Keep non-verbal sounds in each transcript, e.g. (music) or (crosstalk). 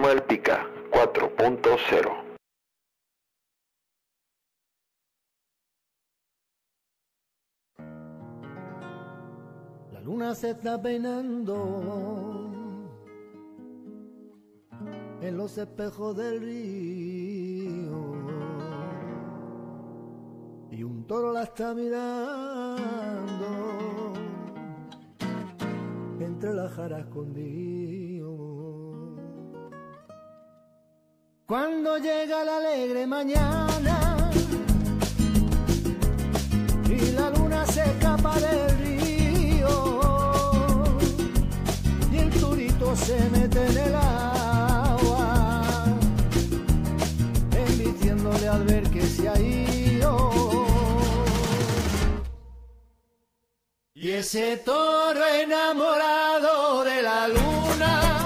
4.0 La luna se está peinando en los espejos del río y un toro la está mirando entre las jaras escondido. Cuando llega la alegre mañana y la luna se escapa del río y el turito se mete en el agua enviciéndole al ver que se ha ido. Y ese toro enamorado de su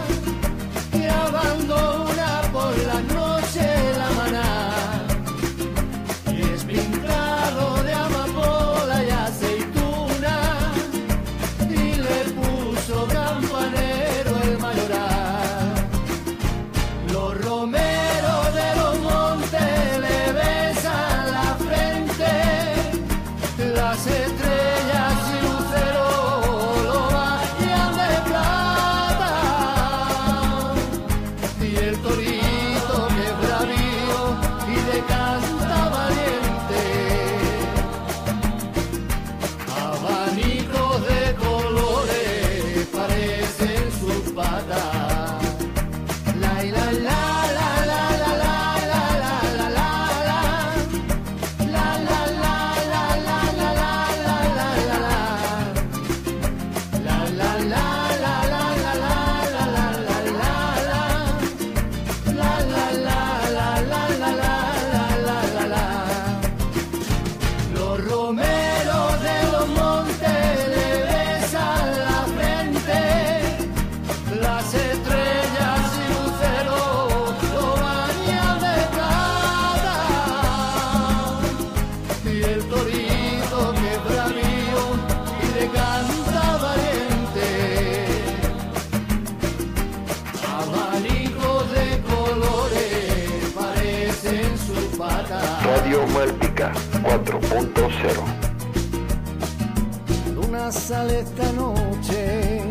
4.0. Luna sale esta noche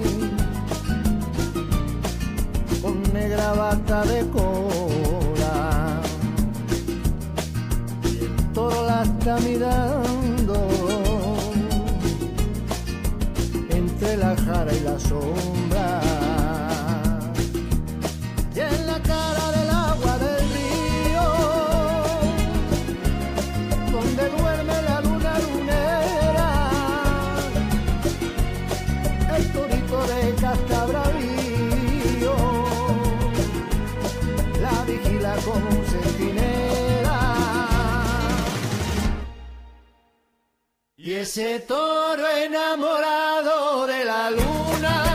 con negra bata de cola. Y el toro la está mirando entre la jara y la sombra. Y ese toro enamorado de la luna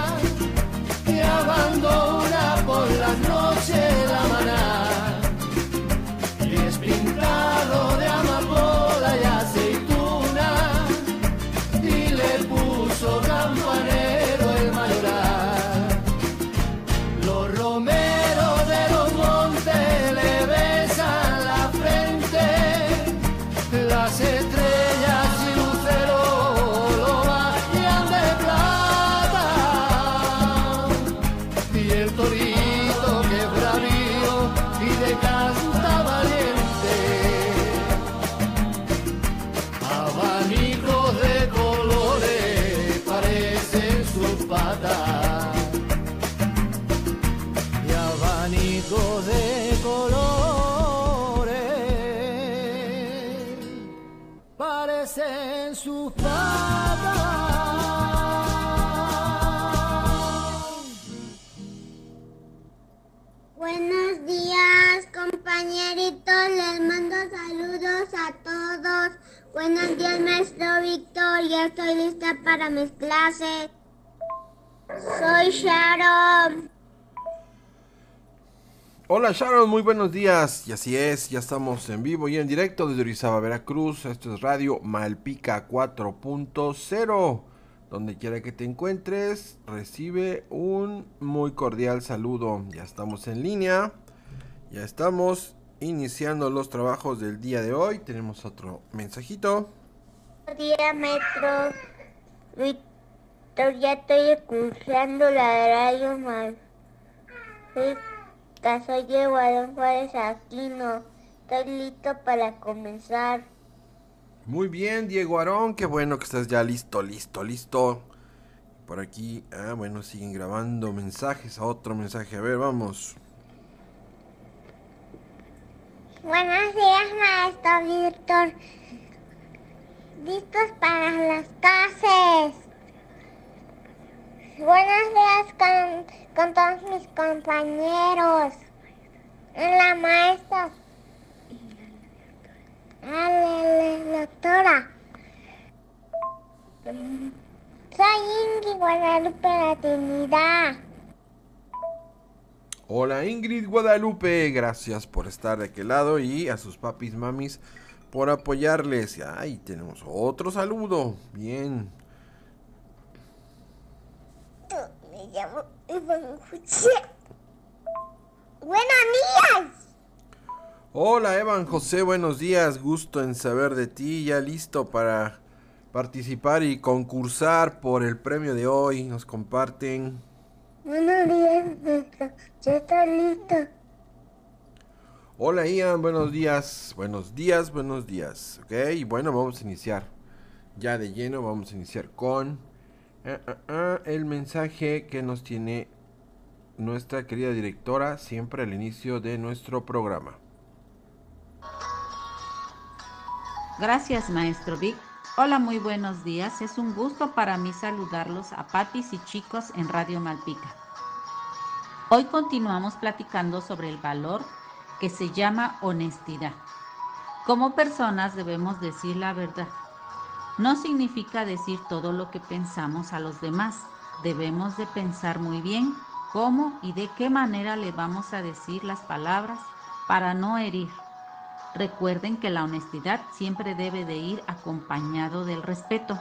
para mis clases. Soy Sharon. Hola Sharon, muy buenos días. Y así es, ya estamos en vivo y en directo desde Orizaba, Veracruz. Esto es Radio Malpica 4.0. Donde quiera que te encuentres, recibe un muy cordial saludo. Ya estamos en línea. Ya estamos iniciando los trabajos del día de hoy. Tenemos otro mensajito. Buenos días, maestro Víctor. Ya estoy escuchando la radio mal. Soy de Guadalajara Juárez Aquino. Estoy listo para comenzar. Muy bien, Diego Aarón, qué bueno que estás ya listo, listo, listo. Por aquí, ah, bueno, siguen grabando mensajes, a otro mensaje, a ver, vamos. Buenos días, maestro Víctor. ¿Listos para las clases? Buenos días con, con todos mis compañeros. La maestra. Ah, la, la doctora. Soy Ingrid Guadalupe La Trinidad. Hola Ingrid Guadalupe, gracias por estar de aquel lado y a sus papis mamis por apoyarles. Ay, tenemos otro saludo. Bien. Me llamo Iván José. Buenos días. Hola Evan José, buenos días, gusto en saber de ti, ya listo para participar y concursar por el premio de hoy. Nos comparten. Buenos días, maestro. Ya está listo. Hola Ian, buenos días, buenos días, buenos días. Ok, y bueno, vamos a iniciar. Ya de lleno, vamos a iniciar con ah, ah, ah, el mensaje que nos tiene nuestra querida directora siempre al inicio de nuestro programa. Gracias, maestro Vic. Hola, muy buenos días. Es un gusto para mí saludarlos a papis y chicos en Radio Malpica. Hoy continuamos platicando sobre el valor que se llama honestidad. Como personas debemos decir la verdad. No significa decir todo lo que pensamos a los demás. Debemos de pensar muy bien cómo y de qué manera le vamos a decir las palabras para no herir. Recuerden que la honestidad siempre debe de ir acompañado del respeto.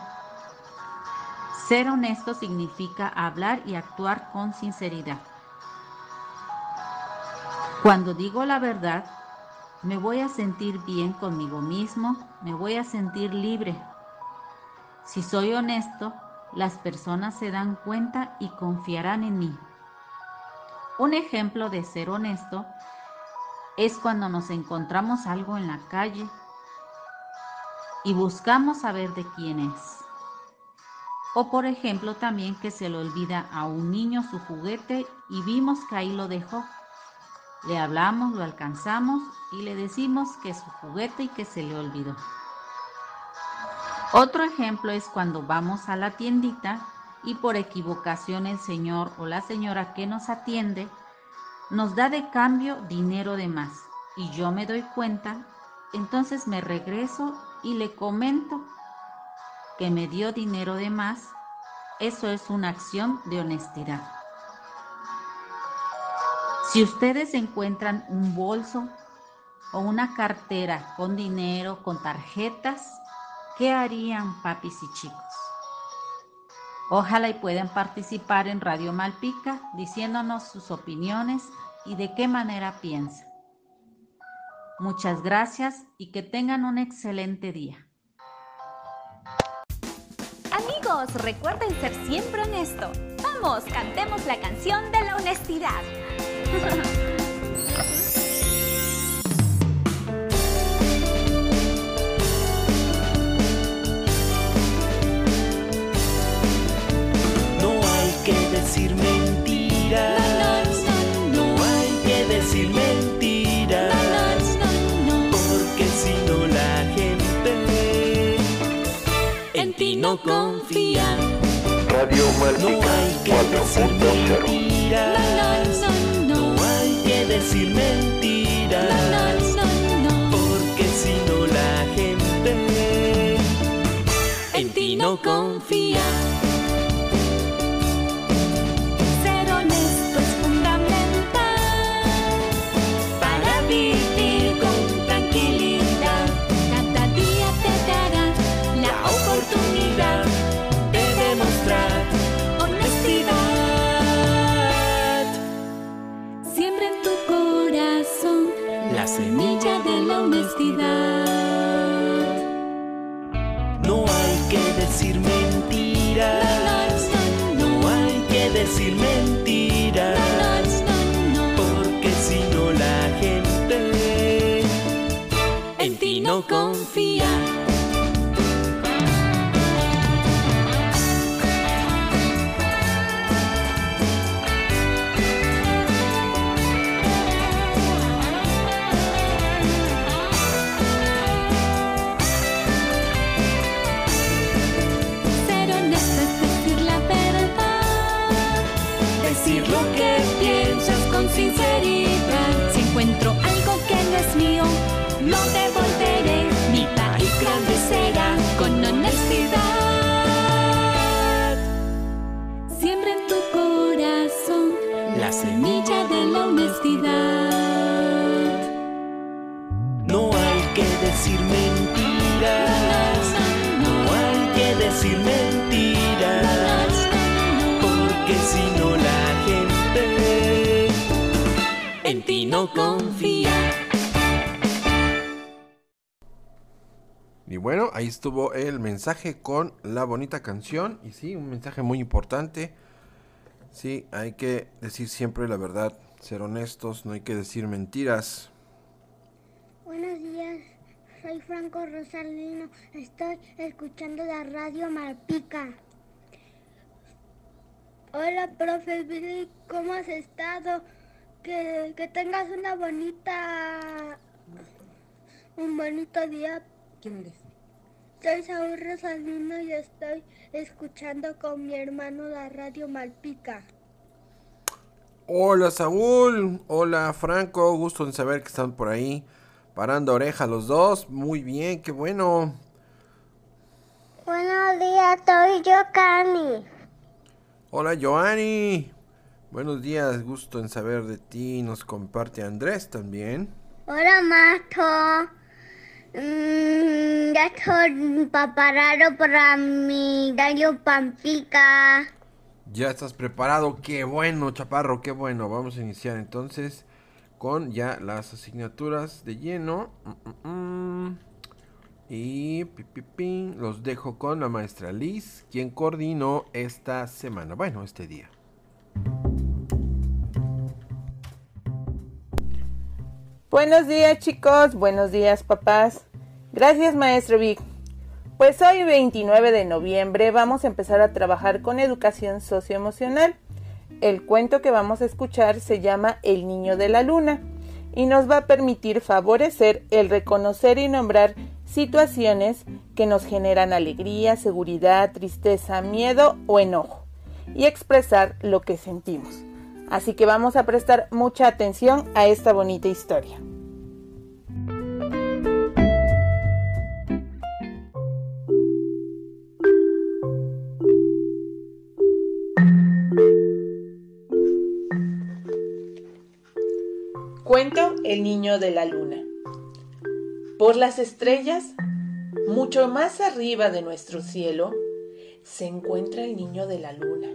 Ser honesto significa hablar y actuar con sinceridad. Cuando digo la verdad, me voy a sentir bien conmigo mismo, me voy a sentir libre. Si soy honesto, las personas se dan cuenta y confiarán en mí. Un ejemplo de ser honesto es cuando nos encontramos algo en la calle y buscamos saber de quién es. O por ejemplo también que se le olvida a un niño su juguete y vimos que ahí lo dejó. Le hablamos, lo alcanzamos y le decimos que es su juguete y que se le olvidó. Otro ejemplo es cuando vamos a la tiendita y por equivocación el señor o la señora que nos atiende nos da de cambio dinero de más y yo me doy cuenta, entonces me regreso y le comento que me dio dinero de más, eso es una acción de honestidad. Si ustedes encuentran un bolso o una cartera con dinero, con tarjetas, ¿qué harían papis y chicos? Ojalá y puedan participar en Radio Malpica diciéndonos sus opiniones y de qué manera piensan. Muchas gracias y que tengan un excelente día. Amigos, recuerden ser siempre honestos. Vamos, cantemos la canción de la honestidad. No hay que decir mentiras. No hay que decir mentiras. Porque si no la gente en ti no confía. Radio No que decir 4.0 mentiras. No decir mentiras. Porque si no la gente en ti no confía. Confía. Decir mentiras. Porque si no la gente en ti no confía. Y bueno, ahí estuvo el mensaje con la bonita canción. Y sí, un mensaje muy importante. Sí, hay que decir siempre la verdad, ser honestos, no hay que decir mentiras. Buenos días, soy Franco Rosalino. Estoy escuchando la radio Malpica. Hola, profe Billy, ¿cómo has estado? Que, que tengas una bonita. un bonito día. ¿Quién eres? Soy Saúl Rosalino y estoy escuchando con mi hermano la radio Malpica. Hola Saúl, hola Franco, gusto en saber que están por ahí parando oreja los dos. Muy bien, qué bueno. Buenos días, soy yo, Cami. Hola Joanny, buenos días, gusto en saber de ti. Nos comparte Andrés también. Hola, Mato. Mm, ya estoy preparado para mi radio Pampica. Ya estás preparado, qué bueno, Chaparro, qué bueno. Vamos a iniciar entonces con ya las asignaturas de lleno. Mm, mm, mm. Y pi, los dejo con la maestra Liz, quien coordinó esta semana, bueno, este día. Buenos días chicos, buenos días papás. Gracias maestro Vic. Pues hoy 29 de noviembre vamos a empezar a trabajar con educación socioemocional. El cuento que vamos a escuchar se llama El niño de la luna y nos va a permitir favorecer el reconocer y nombrar situaciones que nos generan alegría, seguridad, tristeza, miedo o enojo y expresar lo que sentimos. Así que vamos a prestar mucha atención a esta bonita historia. Cuento El niño de la luna. Por las estrellas, mucho más arriba de nuestro cielo, se encuentra el niño de la luna,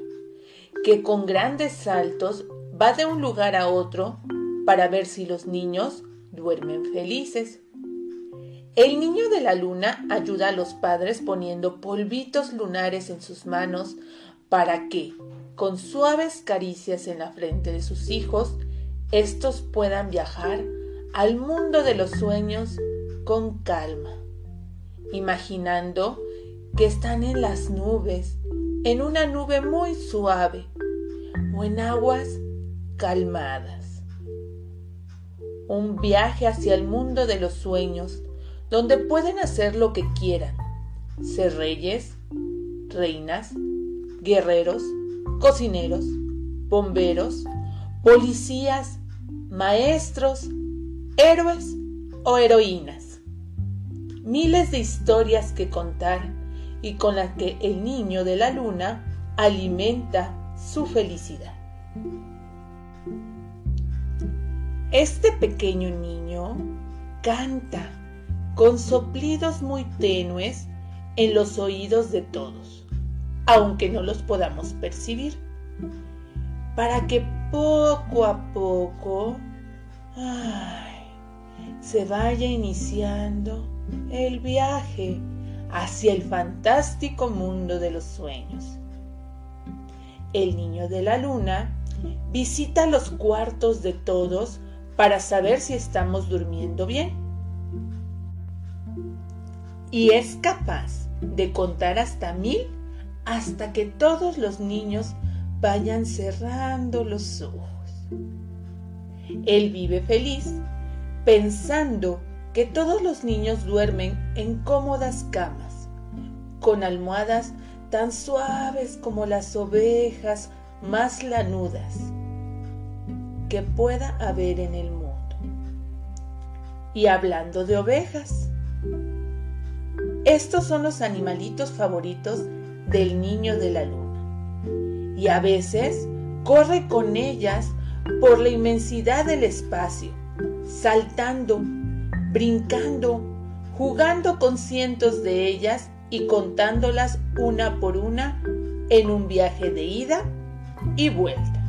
que con grandes saltos va de un lugar a otro para ver si los niños duermen felices. El niño de la luna ayuda a los padres poniendo polvitos lunares en sus manos para que, con suaves caricias en la frente de sus hijos, estos puedan viajar al mundo de los sueños con calma, imaginando que están en las nubes, en una nube muy suave o en aguas calmadas. Un viaje hacia el mundo de los sueños, donde pueden hacer lo que quieran, ser reyes, reinas, guerreros, cocineros, bomberos, policías, maestros, héroes o heroínas. Miles de historias que contar y con las que el niño de la luna alimenta su felicidad. Este pequeño niño canta con soplidos muy tenues en los oídos de todos, aunque no los podamos percibir, para que poco a poco se vaya iniciando el viaje hacia el fantástico mundo de los sueños. El niño de la luna visita los cuartos de todos para saber si estamos durmiendo bien. Y es capaz de contar hasta mil hasta que todos los niños vayan cerrando los ojos. Él vive feliz pensando que todos los niños duermen en cómodas camas, con almohadas tan suaves como las ovejas más lanudas que pueda haber en el mundo. Y hablando de ovejas, estos son los animalitos favoritos del niño de la luna. Y a veces corre con ellas por la inmensidad del espacio, saltando, brincando, jugando con cientos de ellas y contándolas una por una en un viaje de ida y vuelta.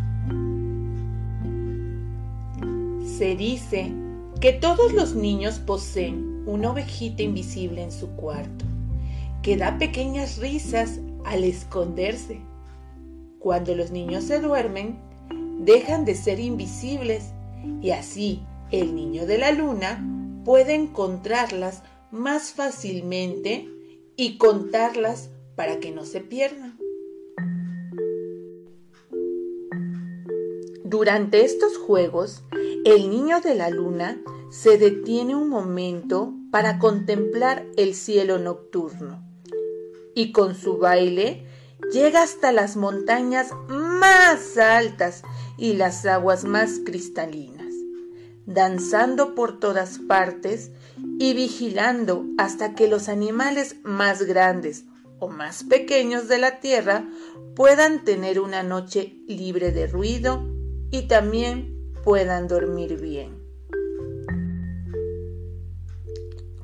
Se dice que todos los niños poseen una ovejita invisible en su cuarto, que da pequeñas risas al esconderse. Cuando los niños se duermen, dejan de ser invisibles y así el niño de la luna puede encontrarlas más fácilmente y contarlas para que no se pierdan. Durante estos juegos, el niño de la luna se detiene un momento para contemplar el cielo nocturno y con su baile llega hasta las montañas más altas y las aguas más cristalinas, danzando por todas partes y vigilando hasta que los animales más grandes o más pequeños de la tierra puedan tener una noche libre de ruido y también puedan dormir bien.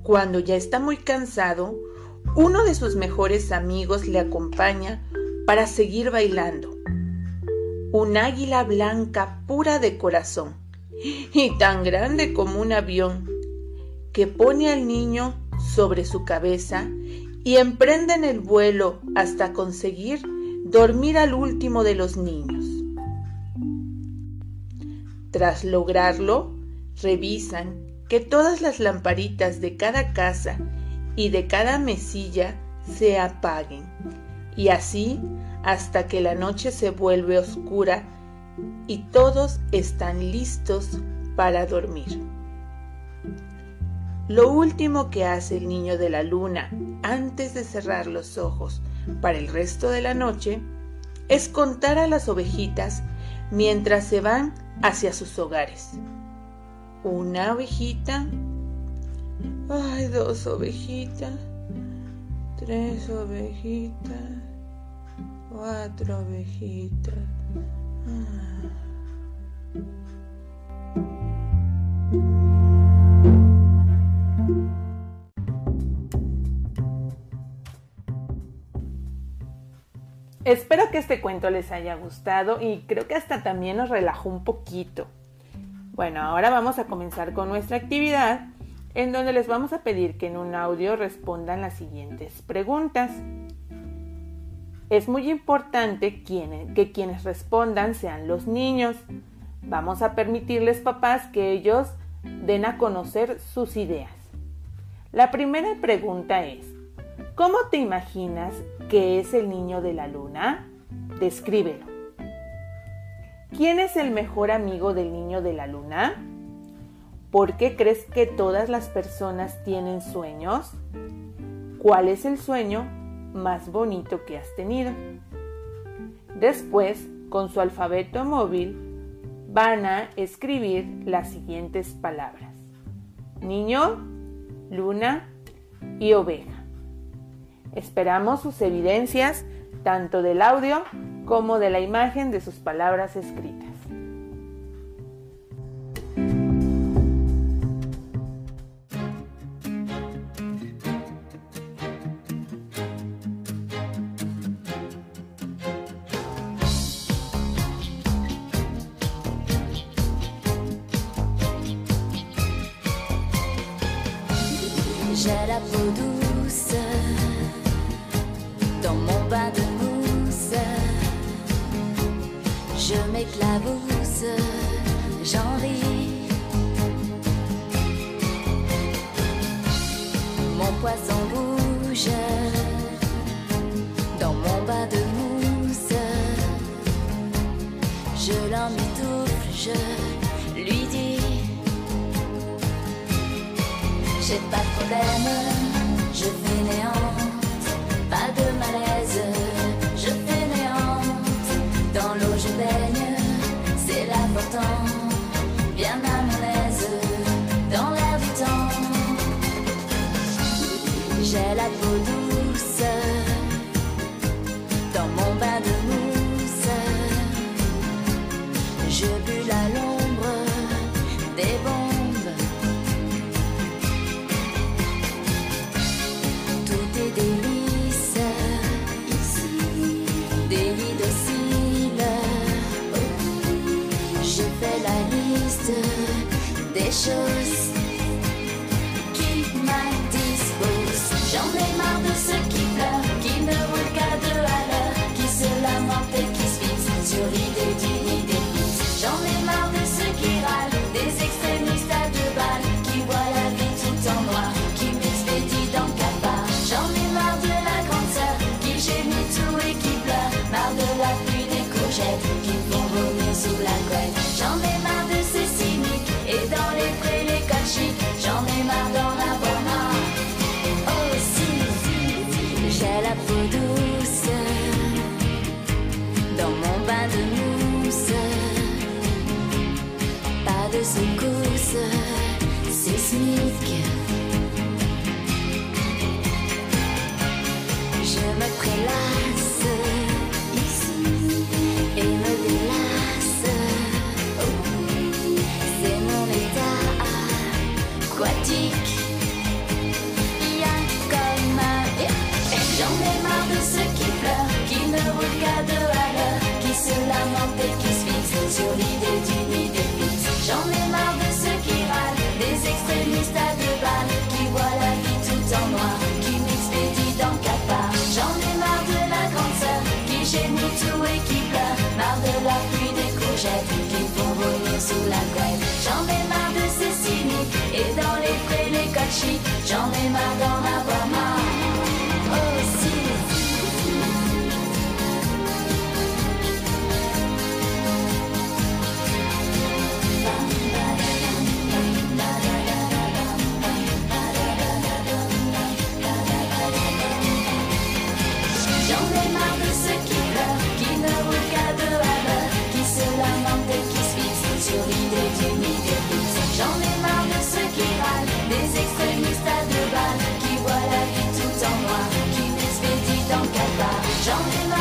Cuando ya está muy cansado, uno de sus mejores amigos le acompaña para seguir bailando. Un águila blanca pura de corazón, y tan grande como un avión, que pone al niño sobre su cabeza y emprenden el vuelo hasta conseguir dormir al último de los niños. Tras lograrlo, revisan que todas las lamparitas de cada casa y de cada mesilla se apaguen, y así hasta que la noche se vuelve oscura y todos están listos para dormir. Lo último que hace el niño de la luna antes de cerrar los ojos para el resto de la noche es contar a las ovejitas mientras se van hacia sus hogares. Una ovejita, ay, dos ovejitas, tres ovejitas, cuatro ovejitas. Ah. Espero que este cuento les haya gustado y creo que hasta también nos relajó un poquito. Bueno, ahora vamos a comenzar con nuestra actividad en donde les vamos a pedir que en un audio respondan las siguientes preguntas. Es muy importante que quienes respondan sean los niños. Vamos a permitirles papás que ellos den a conocer sus ideas. La primera pregunta es, ¿cómo te imaginas que es el niño de la luna? Descríbelo. ¿Quién es el mejor amigo del niño de la luna? ¿Por qué crees que todas las personas tienen sueños? ¿Cuál es el sueño más bonito que has tenido? Después, con su alfabeto móvil, van a escribir las siguientes palabras. Niño, luna y oveja. Esperamos sus evidencias tanto del audio como de la imagen de sus palabras escritas. J'ai la peau douce dans mon bain de mousse. Je m'éclabousse, j'en ris. Mon poisson bouge dans mon bain de mousse. Je l'emmitoufle, je J'ai pas de problème, je fainéante, pas Just. J'en ai marre de ceux qui râlent, des extrémistes à deux balles, qui voient la vie tout en noir, qui m'expédient dans quatre. J'en ai marre de la grande sœur, qui gémit tout et qui pleure, marre de la pluie des courgettes, qui font voler sous la couette. J'en ai marre de ces cyniques, et dans les frais les j'en ai marre d'en avoir marre. jumping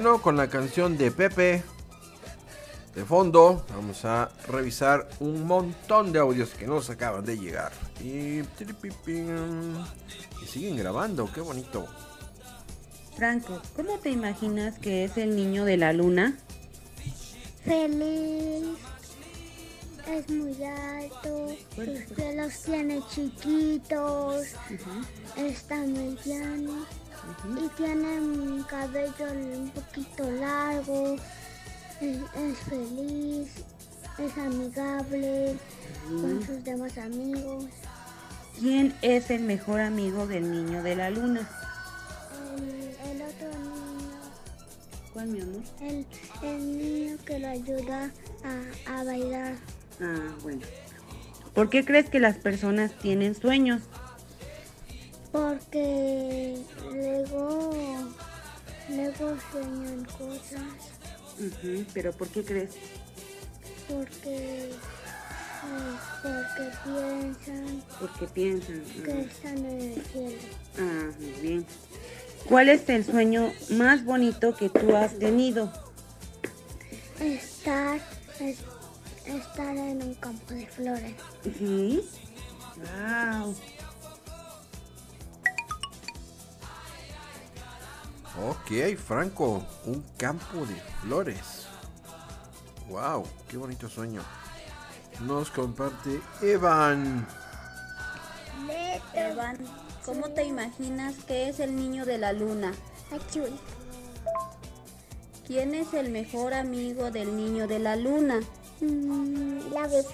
bueno, con la canción de Pepe de fondo, vamos a revisar un montón de audios que nos acaban de llegar. Y, y siguen grabando, qué bonito. Franco, ¿cómo te imaginas que es el niño de la luna? Feliz. Es muy alto. Sus pelos tiene chiquitos. Está mediano. Y tiene un cabello un poquito largo. Es, es feliz. Es amigable con sus demás amigos. ¿Quién es el mejor amigo del niño de la luna? El, el otro niño. ¿Cuál, mi amor? El, el niño que lo ayuda a, a bailar. Ah, bueno. ¿Por qué crees que las personas tienen sueños? Porque luego, luego sueñan cosas. Ujú, ¿Pero por qué crees? Porque, porque piensan Porque piensan. que están en el cielo. Ah, muy bien. ¿Cuál es el sueño más bonito que tú has tenido? Estar, es- estar en un campo de flores. Sí. Wow. Ok, Franco, un campo de flores. Wow, qué bonito sueño. Nos comparte Evan. Evan, ¿cómo te imaginas que es el niño de la luna? ¿Quién es el mejor amigo del niño de la luna? Mm, la bebé.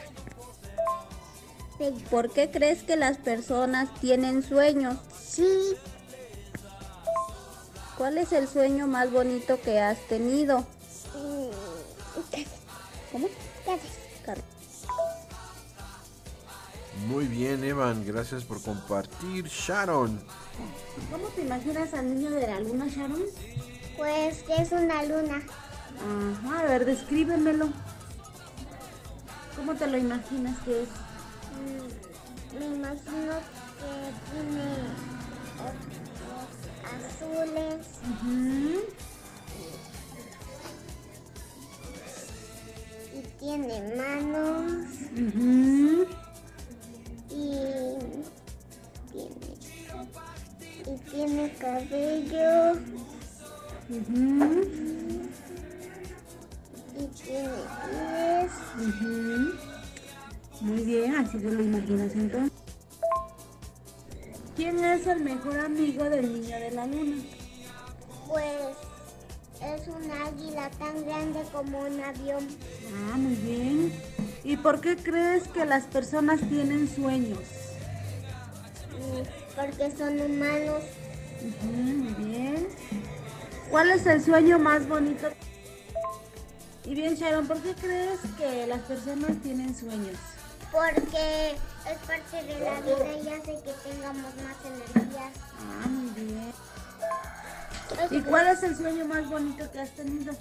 ¿Por qué crees que las personas tienen sueños? Sí. ¿Cuál es el sueño más bonito que has tenido? Mm, ¿Cómo? Muy bien, Evan, gracias por compartir. Sharon. ¿Cómo te imaginas al niño de la luna, Sharon? Pues que es una luna. Ajá, a ver, descríbemelo. ¿Cómo te lo imaginas que es? Mm, Me imagino que tiene azules. Y tiene manos. Y tiene, y tiene cabello. Y tiene pies. Muy bien, así te lo imaginas entonces. ¿Quién es el mejor amigo del niño de la luna? Pues es un águila tan grande como un avión. Ah, muy bien. ¿Y por qué crees que las personas tienen sueños? mm, Porque son humanos. Muy bien. ¿Cuál es el sueño más bonito? Y bien, Sharon, ¿por qué crees que las personas tienen sueños? Porque es parte de la vida y hace que tengamos más energías. Ah, muy bien. ¿Y cuál es el sueño más bonito que has tenido?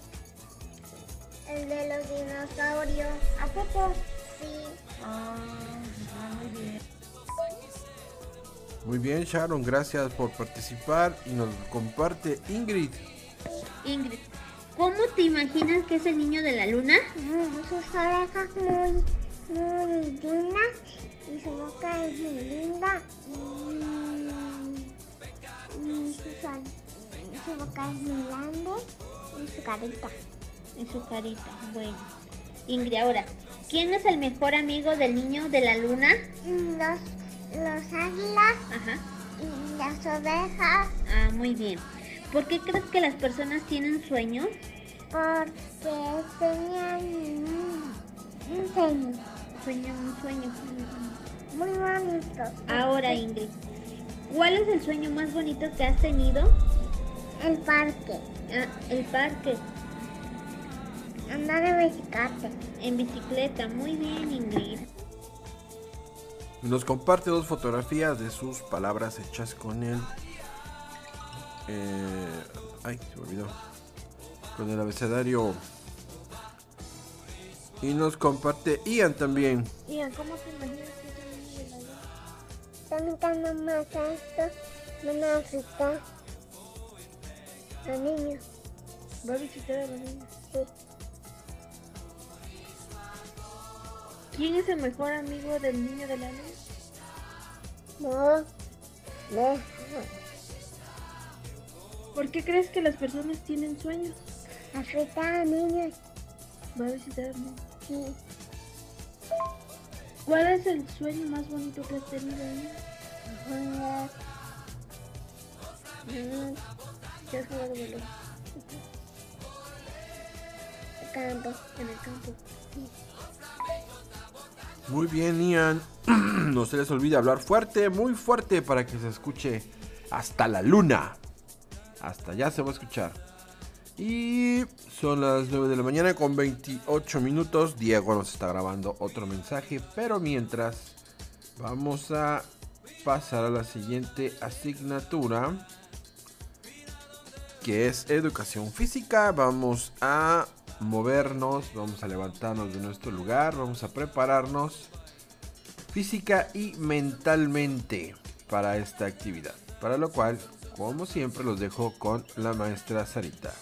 El de los dinosaurios. ¿A poco? Sí. Ah, muy bien. Muy bien, Sharon, gracias por participar y nos comparte Ingrid. Ingrid, ¿cómo te imaginas que es el niño de la luna? Mm, Sus orejas muy, muy lindas y su boca es muy linda y, y su, son- su boca es muy grande y su carita. En su carita, bueno. Ingrid, ahora, ¿quién es el mejor amigo del niño de la luna? Los, los águilas Ajá. y las ovejas Ah, muy bien. ¿Por qué crees que las personas tienen sueños? porque tenían un sueño Sueñan un sueño. muy bonito. Ahora, Ingrid, ¿cuál es el sueño más bonito que has tenido? El parque, Ah, el parque, andar en bicicleta. en bicicleta. Muy bien, Ingrid. Nos comparte dos fotografías de sus palabras hechas con el. eh, ay, se me olvidó. Con el abecedario. Y nos comparte Ian también. Ian, ¿cómo te imaginas que es el niño de la luna? También cuando más esto, van a visitar a niños. ¿Va a visitar a los niños? Sí. ¿Quién es el mejor amigo del niño de la luna? No, deja. ¿Por qué crees que las personas tienen sueños? Africar a niños. ¿Va a visitar a los niños? Sí. ¿Cuál es el sueño más bonito que has tenido? Mm, ¿Qué has jugado balón? Campo. En el campo. Muy bien, Ian. (clears throat) no se les olvide hablar fuerte, muy fuerte, para que se escuche hasta la luna. Hasta allá se va a escuchar. Y son las 9 de la mañana con 28 minutos. Diego nos está grabando otro mensaje. Pero mientras, vamos a pasar a la siguiente asignatura. Que es educación física. Vamos a movernos, vamos a levantarnos de nuestro lugar, vamos a prepararnos física y mentalmente para esta actividad. Para lo cual, como siempre, los dejo con la maestra Sarita.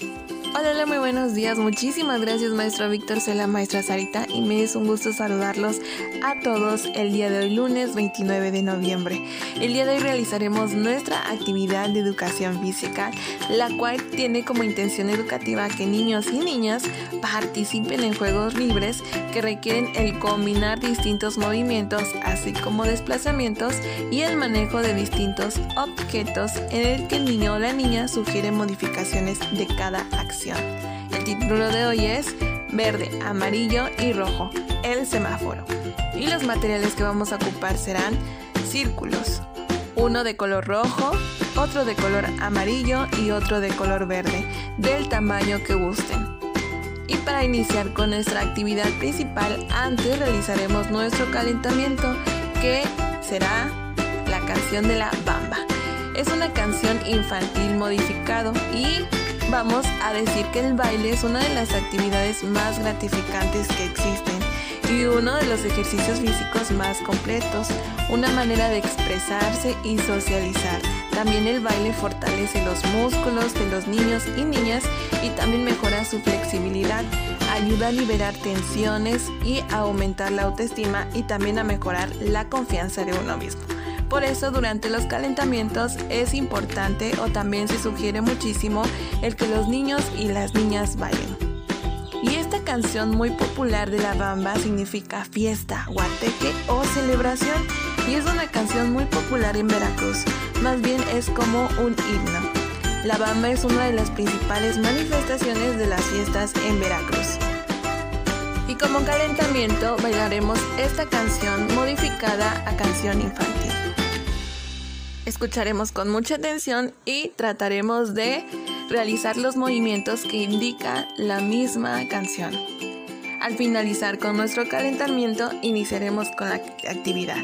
Bye. Hola, hola, muy buenos días. Muchísimas gracias, maestro Víctor, soy la maestra Sarita y me es un gusto saludarlos a todos el día de hoy, lunes 29 de noviembre. El día de hoy realizaremos nuestra actividad de educación física, la cual tiene como intención educativa que niños y niñas participen en juegos libres que requieren el combinar distintos movimientos, así como desplazamientos y el manejo de distintos objetos en el que el niño o la niña sugiere modificaciones de cada acción. El título de hoy es Verde, Amarillo y Rojo, el semáforo. Y los materiales que vamos a ocupar serán círculos, uno de color rojo, otro de color amarillo y otro de color verde, del tamaño que gusten. Y para iniciar con nuestra actividad principal, antes realizaremos nuestro calentamiento, que será la canción de la bamba. Es una canción infantil modificado y vamos a decir que el baile es una de las actividades más gratificantes que existen y uno de los ejercicios físicos más completos, una manera de expresarse y socializar. También el baile fortalece los músculos de los niños y niñas y también mejora su flexibilidad, ayuda a liberar tensiones y a aumentar la autoestima y también a mejorar la confianza de uno mismo. Por eso durante los calentamientos es importante o también se sugiere muchísimo el que los niños y las niñas bailen. Y esta canción muy popular de la bamba significa fiesta, guateque o celebración y es una canción muy popular en Veracruz, más bien es como un himno. La bamba es una de las principales manifestaciones de las fiestas en Veracruz. Y como calentamiento bailaremos esta canción modificada a canción infantil. Escucharemos con mucha atención y trataremos de realizar los movimientos que indica la misma canción. Al finalizar con nuestro calentamiento, iniciaremos con la actividad.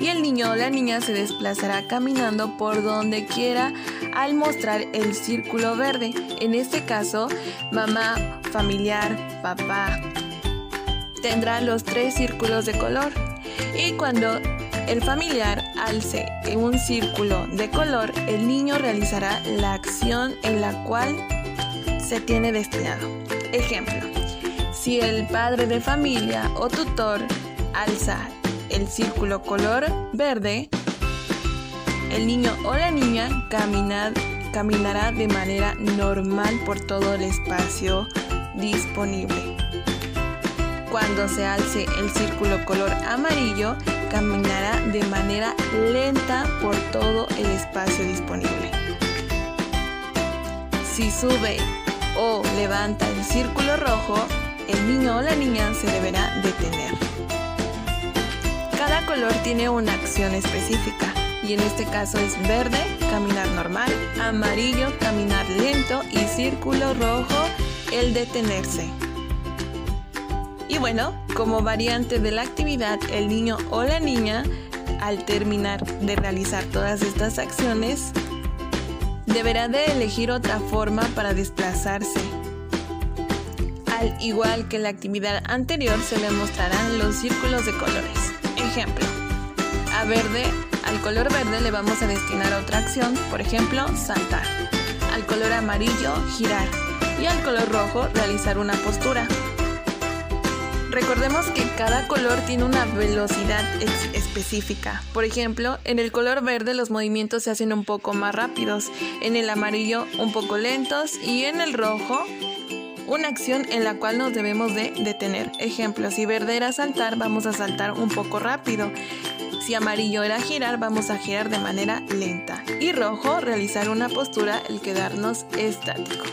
y el niño o la niña se desplazará caminando por donde quiera al mostrar el círculo verde. En este caso, mamá, familiar, papá, tendrá los tres círculos de color. Y cuando el familiar alce un círculo de color, el niño realizará la acción en la cual se tiene destinado. Ejemplo, si el padre de familia o tutor alza el círculo color verde, el niño o la niña caminará de manera normal por todo el espacio disponible. Cuando se alce el círculo color amarillo, caminará de manera lenta por todo el espacio disponible. Si sube o levanta el círculo rojo, el niño o la niña se deberá detener. Cada color tiene una acción específica y en este caso es verde, caminar normal, amarillo, caminar lento y círculo rojo, el detenerse. Y bueno, como variante de la actividad, el niño o la niña, al terminar de realizar todas estas acciones, deberá de elegir otra forma para desplazarse. Al igual que la actividad anterior, se le mostrarán los círculos de colores. Ejemplo, a verde, al color verde le vamos a destinar otra acción, por ejemplo, saltar. Al color amarillo, girar. Y al color rojo, realizar una postura. Recordemos que cada color tiene una velocidad específica. Por ejemplo, en el color verde los movimientos se hacen un poco más rápidos, en el amarillo un poco lentos y en el rojo una acción en la cual nos debemos de detener. Ejemplo, si verde era saltar, vamos a saltar un poco rápido. Si amarillo era girar, vamos a girar de manera lenta. Y rojo, realizar una postura, el quedarnos estático.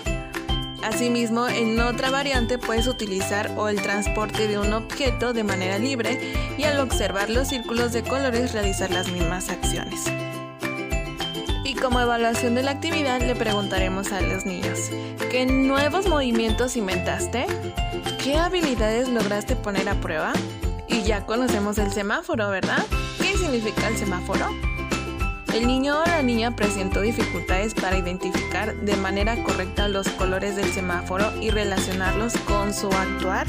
Asimismo, en otra variante puedes utilizar o el transporte de un objeto de manera libre y al observar los círculos de colores realizar las mismas acciones. Y como evaluación de la actividad le preguntaremos a los niños, ¿qué nuevos movimientos inventaste? ¿Qué habilidades lograste poner a prueba? Y ya conocemos el semáforo, ¿verdad? ¿Qué significa el semáforo? El niño o la niña presentó dificultades para identificar de manera correcta los colores del semáforo y relacionarlos con su actuar.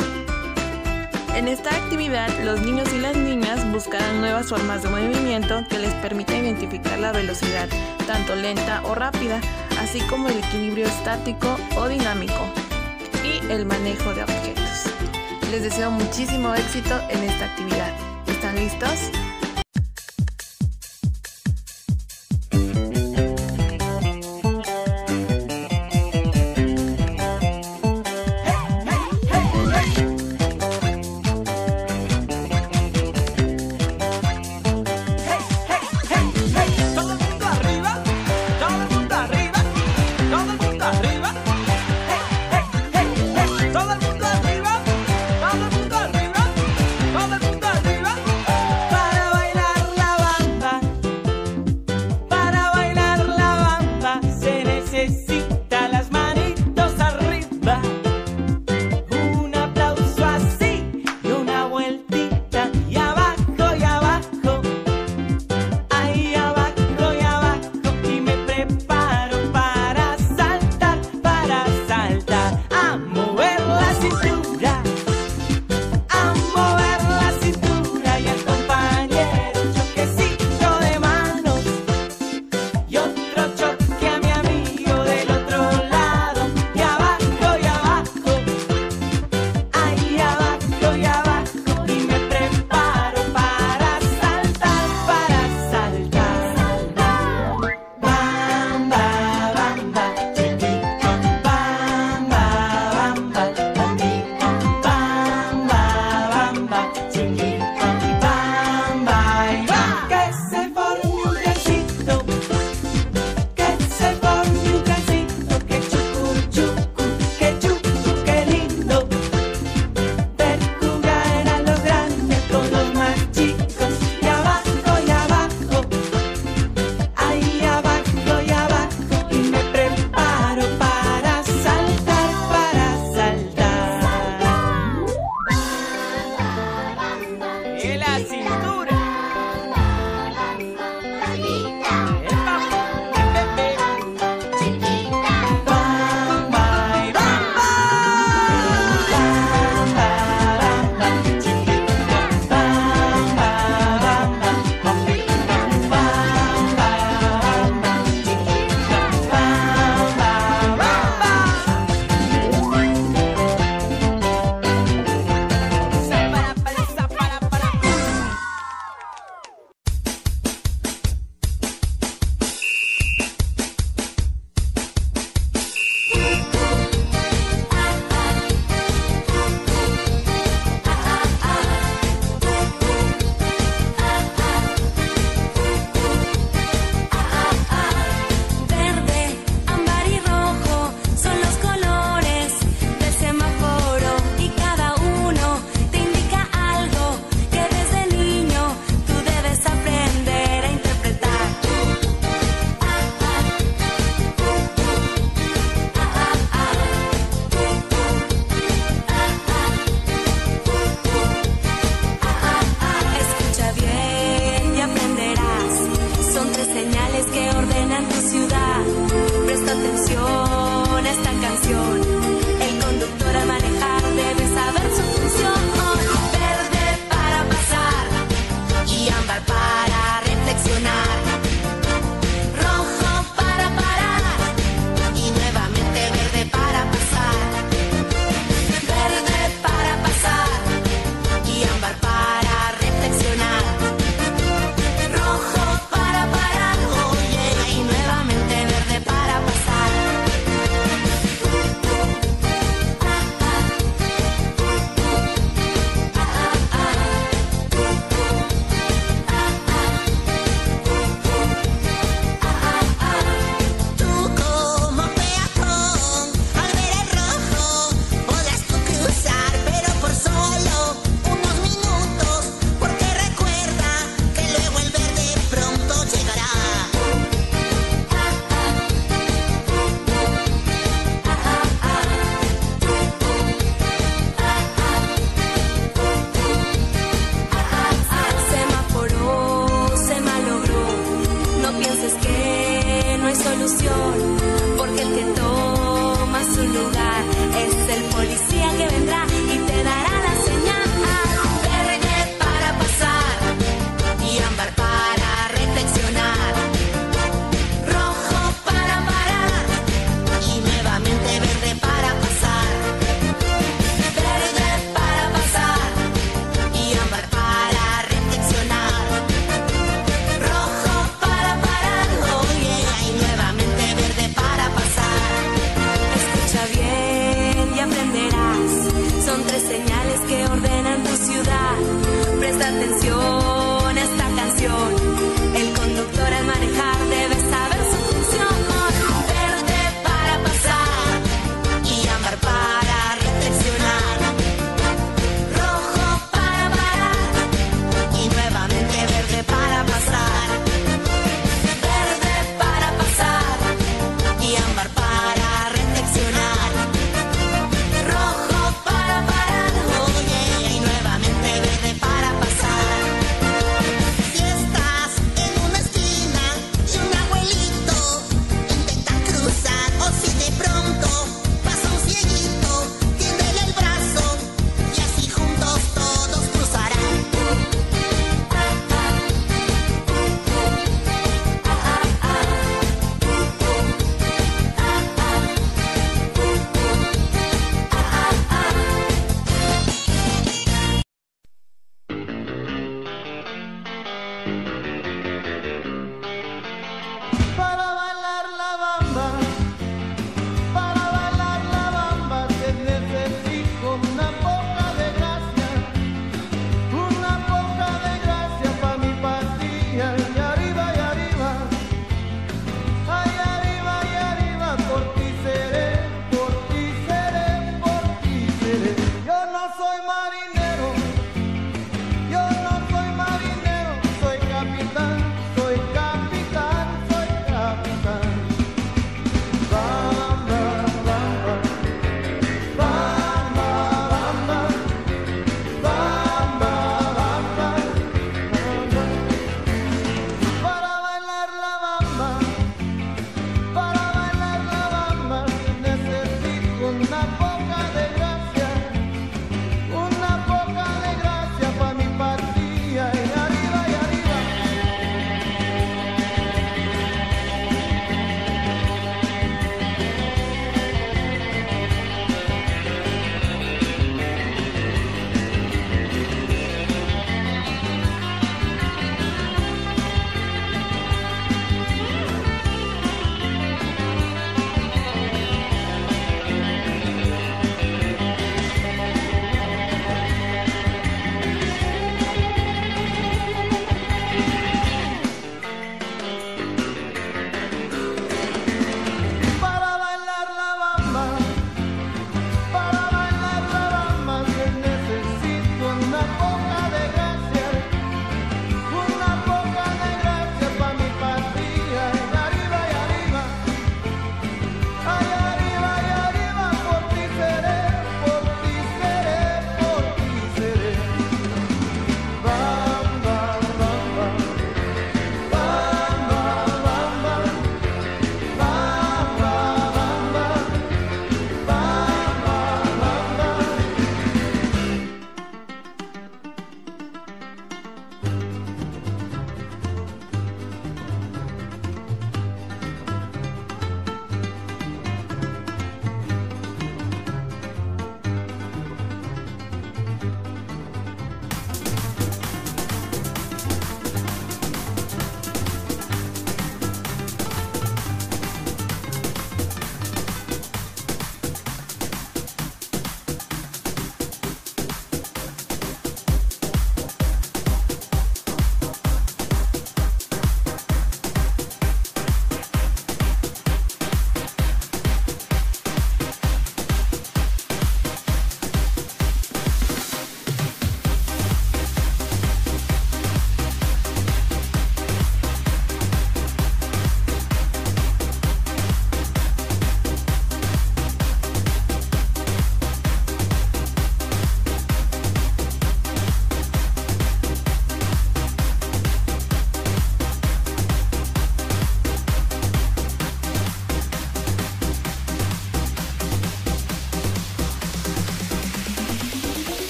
En esta actividad, los niños y las niñas buscarán nuevas formas de movimiento que les permitan identificar la velocidad, tanto lenta o rápida, así como el equilibrio estático o dinámico y el manejo de objetos. Les deseo muchísimo éxito en esta actividad. ¿Están listos?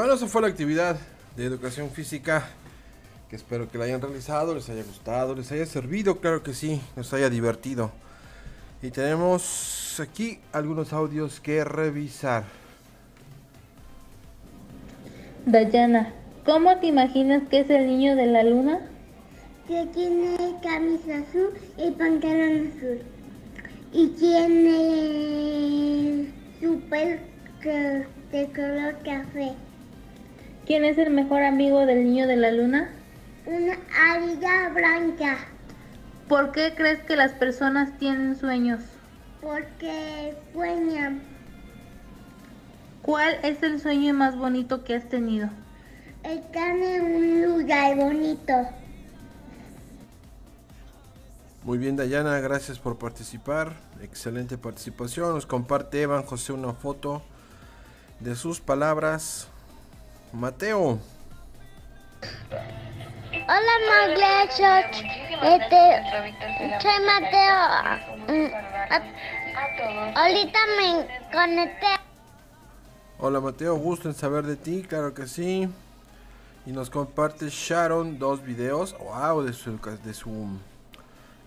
Bueno, esa fue la actividad de educación física que espero que la hayan realizado, les haya gustado, les haya servido, claro que sí, nos haya divertido. Y tenemos aquí algunos audios que revisar. Dayana, ¿cómo te imaginas que es el niño de la luna? Que tiene camisa azul y pantalón azul. Y tiene su pelo de color café. ¿Quién es el mejor amigo del niño de la luna? Una arilla blanca. ¿Por qué crees que las personas tienen sueños? Porque sueñan. ¿Cuál es el sueño más bonito que has tenido? Están en un lugar bonito. Muy bien, Dayana, gracias por participar. Excelente participación. Nos comparte Evan José una foto de sus palabras. Mateo. Hola Maglechos, este, soy Mateo. Mm, Ahorita me conecté. Hola Mateo, gusto en saber de ti, claro que sí. Y nos comparte Sharon dos videos, wow, de su, de su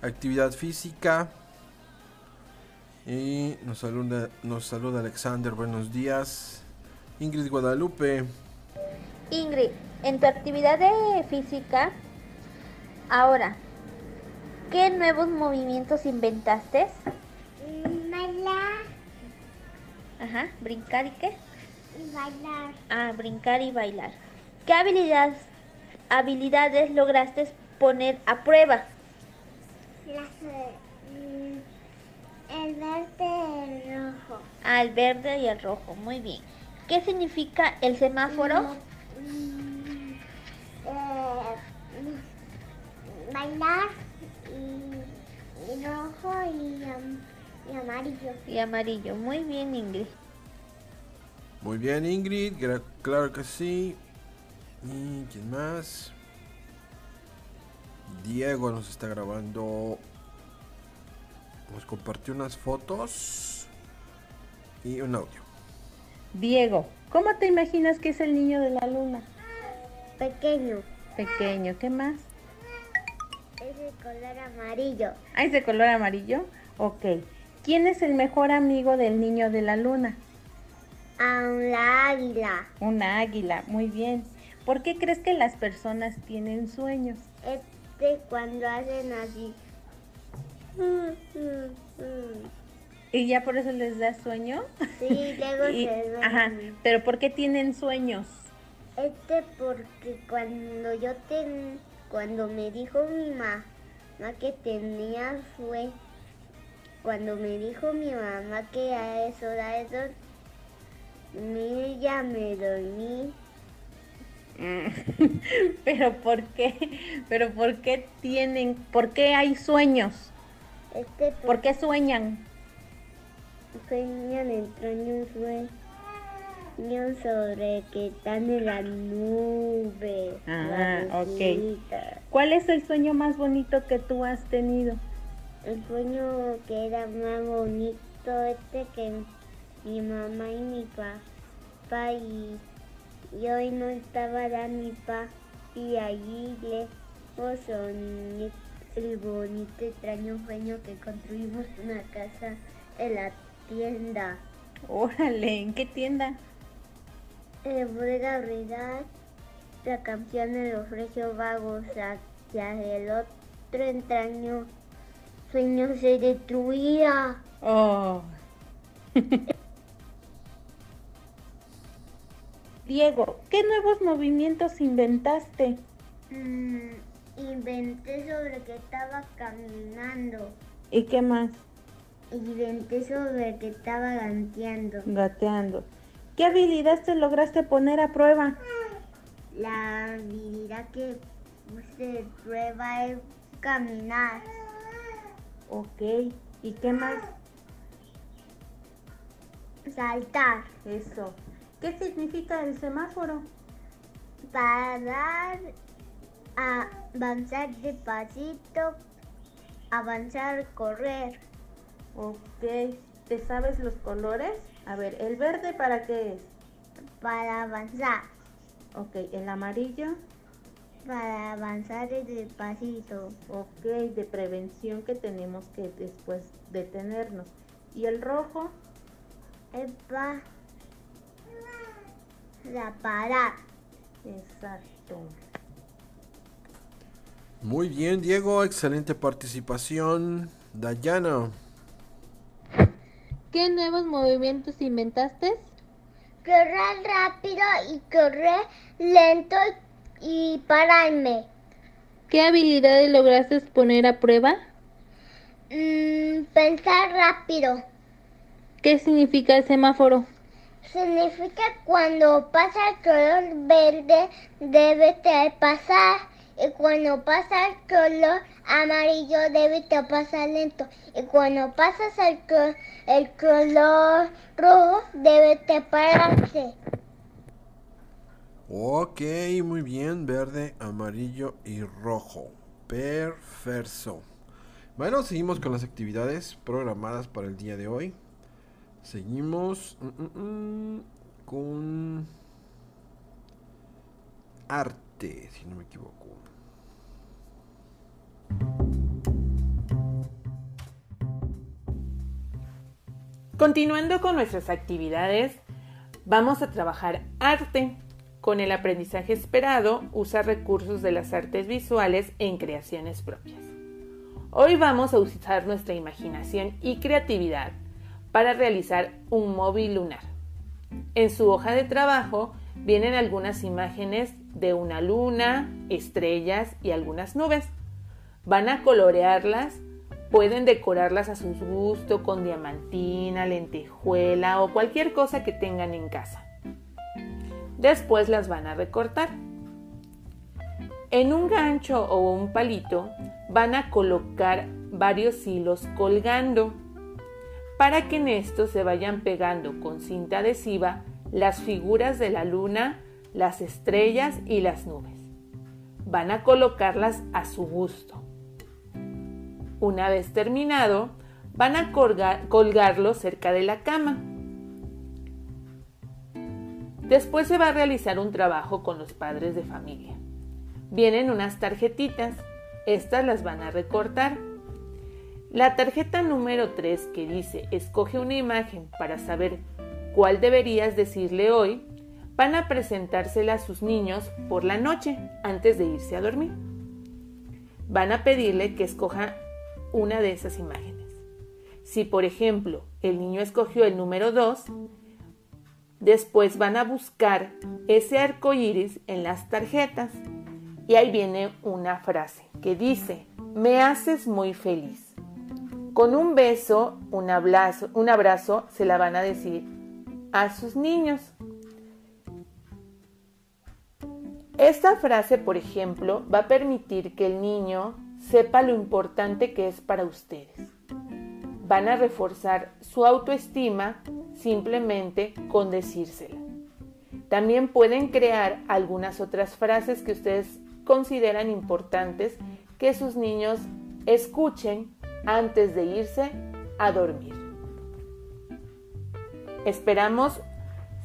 actividad física. Y nos saluda, nos saluda Alexander, buenos días. Ingrid Guadalupe, Ingrid, en tu actividad de física, ahora, ¿qué nuevos movimientos inventaste? Bailar Ajá, brincar y qué? y bailar. Ah, brincar y bailar. ¿Qué habilidades, habilidades lograste poner a prueba? Las, mm, el verde, el rojo. Ah, el verde y el rojo, muy bien. ¿Qué significa el semáforo? Mm, eh, mm, bailar y, y rojo y, y amarillo. Y amarillo, muy bien Ingrid. muy bien Ingrid, claro que sí. ¿Y quién más? Diego nos está grabando. Nos compartió unas fotos y un audio. Diego, ¿cómo te imaginas que es el niño de la luna? Pequeño, Pequeño, ¿qué más? es de color amarillo. Ah, es de color amarillo. Ok. ¿Quién es el mejor amigo del niño de la luna? A la águila. Una águila, muy bien. ¿Por qué crees que las personas tienen sueños? Este cuando hacen así. Mm, mm, mm. ¿Y ya por eso les da sueño? Sí, luego (laughs) Y- se duermen. Ajá, pero ¿por qué tienen sueños? Este porque cuando yo ten, cuando me dijo mi mamá que tenía fue cuando me dijo mi mamá que a eso da eso me ya me dormí (laughs) pero ¿por qué? Pero ¿por qué tienen, por qué hay sueños? este ¿Por qué sueñan? Sueñan extraños sueños sobre que están en la nube Ah, ok. ¿Cuál es el sueño más bonito que tú has tenido? El sueño que era más bonito este que mi mamá y mi papá y, y hoy no estaba la mi papá y allí le soñé el bonito extraño sueño que construimos una casa en la tienda. Órale, ¿en qué tienda? En bodega Brigad, la canción de los reyes vagos hacia el otro extraño sueño se destruía. Oh. (laughs) Diego, ¿qué nuevos movimientos inventaste? Mm, inventé sobre que estaba caminando. ¿Y qué más? Inventé sobre que estaba ganteando. Gateando. ¿Qué habilidad te lograste poner a prueba? La habilidad que puse de prueba es caminar. Ok. ¿Y qué más? Saltar. Eso. ¿Qué significa el semáforo? Parar, avanzar despacito, avanzar, correr. Ok. ¿Te sabes los colores? A ver, ¿el verde para qué es? Para avanzar. Ok, el amarillo. Para avanzar despacito. Ok, de prevención que tenemos que después detenernos. ¿Y el rojo? Es para la parar. Exacto. Muy bien, Diego, excelente participación. Dayana. ¿Qué nuevos movimientos inventaste? Correr rápido y correr lento y pararme. ¿Qué habilidades lograste poner a prueba? Mm, pensar rápido. ¿Qué significa el semáforo? Significa cuando pasa el color verde debe de pasar y cuando pasa el color amarillo debe de pasar lento y cuando pasas el, el color rojo debe de pararse. Ok, muy bien, verde, amarillo y rojo. Perfecto. Bueno, seguimos con las actividades programadas para el día de hoy. Seguimos mm, mm, mm, con arte, si no me equivoco. Continuando con nuestras actividades, vamos a trabajar arte. Con el aprendizaje esperado, usa recursos de las artes visuales en creaciones propias. Hoy vamos a usar nuestra imaginación y creatividad para realizar un móvil lunar. En su hoja de trabajo vienen algunas imágenes de una luna, estrellas y algunas nubes. Van a colorearlas, pueden decorarlas a su gusto con diamantina, lentejuela o cualquier cosa que tengan en casa. Después las van a recortar. En un gancho o un palito van a colocar varios hilos colgando para que en estos se vayan pegando con cinta adhesiva las figuras de la luna, las estrellas y las nubes. Van a colocarlas a su gusto. Una vez terminado, van a colgar, colgarlo cerca de la cama. Después se va a realizar un trabajo con los padres de familia. Vienen unas tarjetitas, estas las van a recortar. La tarjeta número 3 que dice escoge una imagen para saber cuál deberías decirle hoy, van a presentársela a sus niños por la noche antes de irse a dormir. Van a pedirle que escoja una de esas imágenes. Si por ejemplo el niño escogió el número 2, después van a buscar ese arco iris en las tarjetas y ahí viene una frase que dice: Me haces muy feliz. Con un beso, un abrazo, un abrazo se la van a decir a sus niños. Esta frase, por ejemplo, va a permitir que el niño sepa lo importante que es para ustedes. Van a reforzar su autoestima simplemente con decírsela. También pueden crear algunas otras frases que ustedes consideran importantes que sus niños escuchen antes de irse a dormir. Esperamos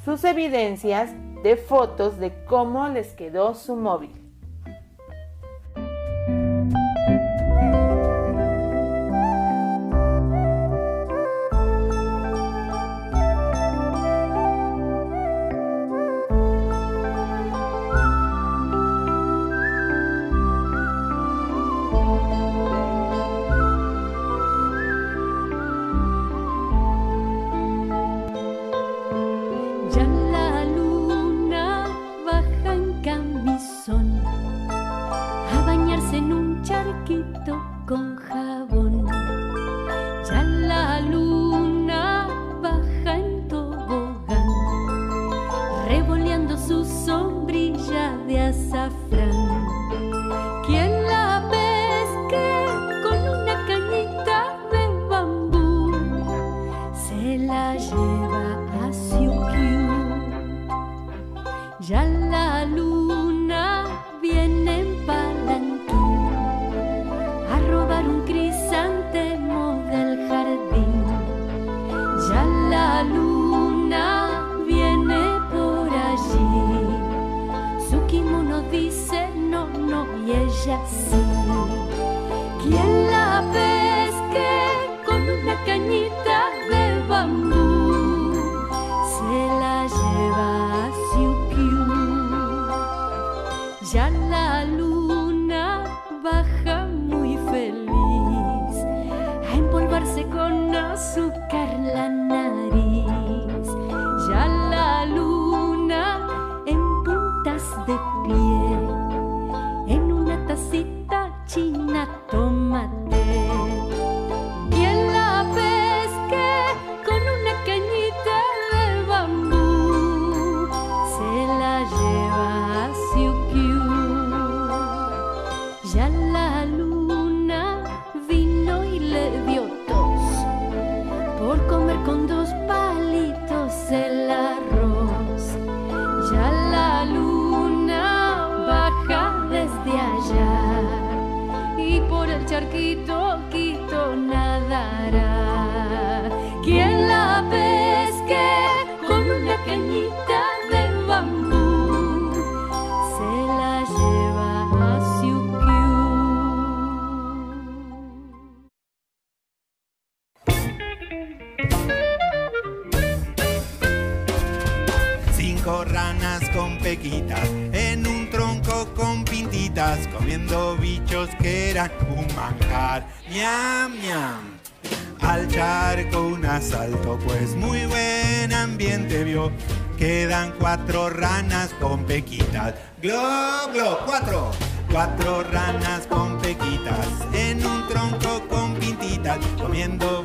sus evidencias de fotos de cómo les quedó su móvil.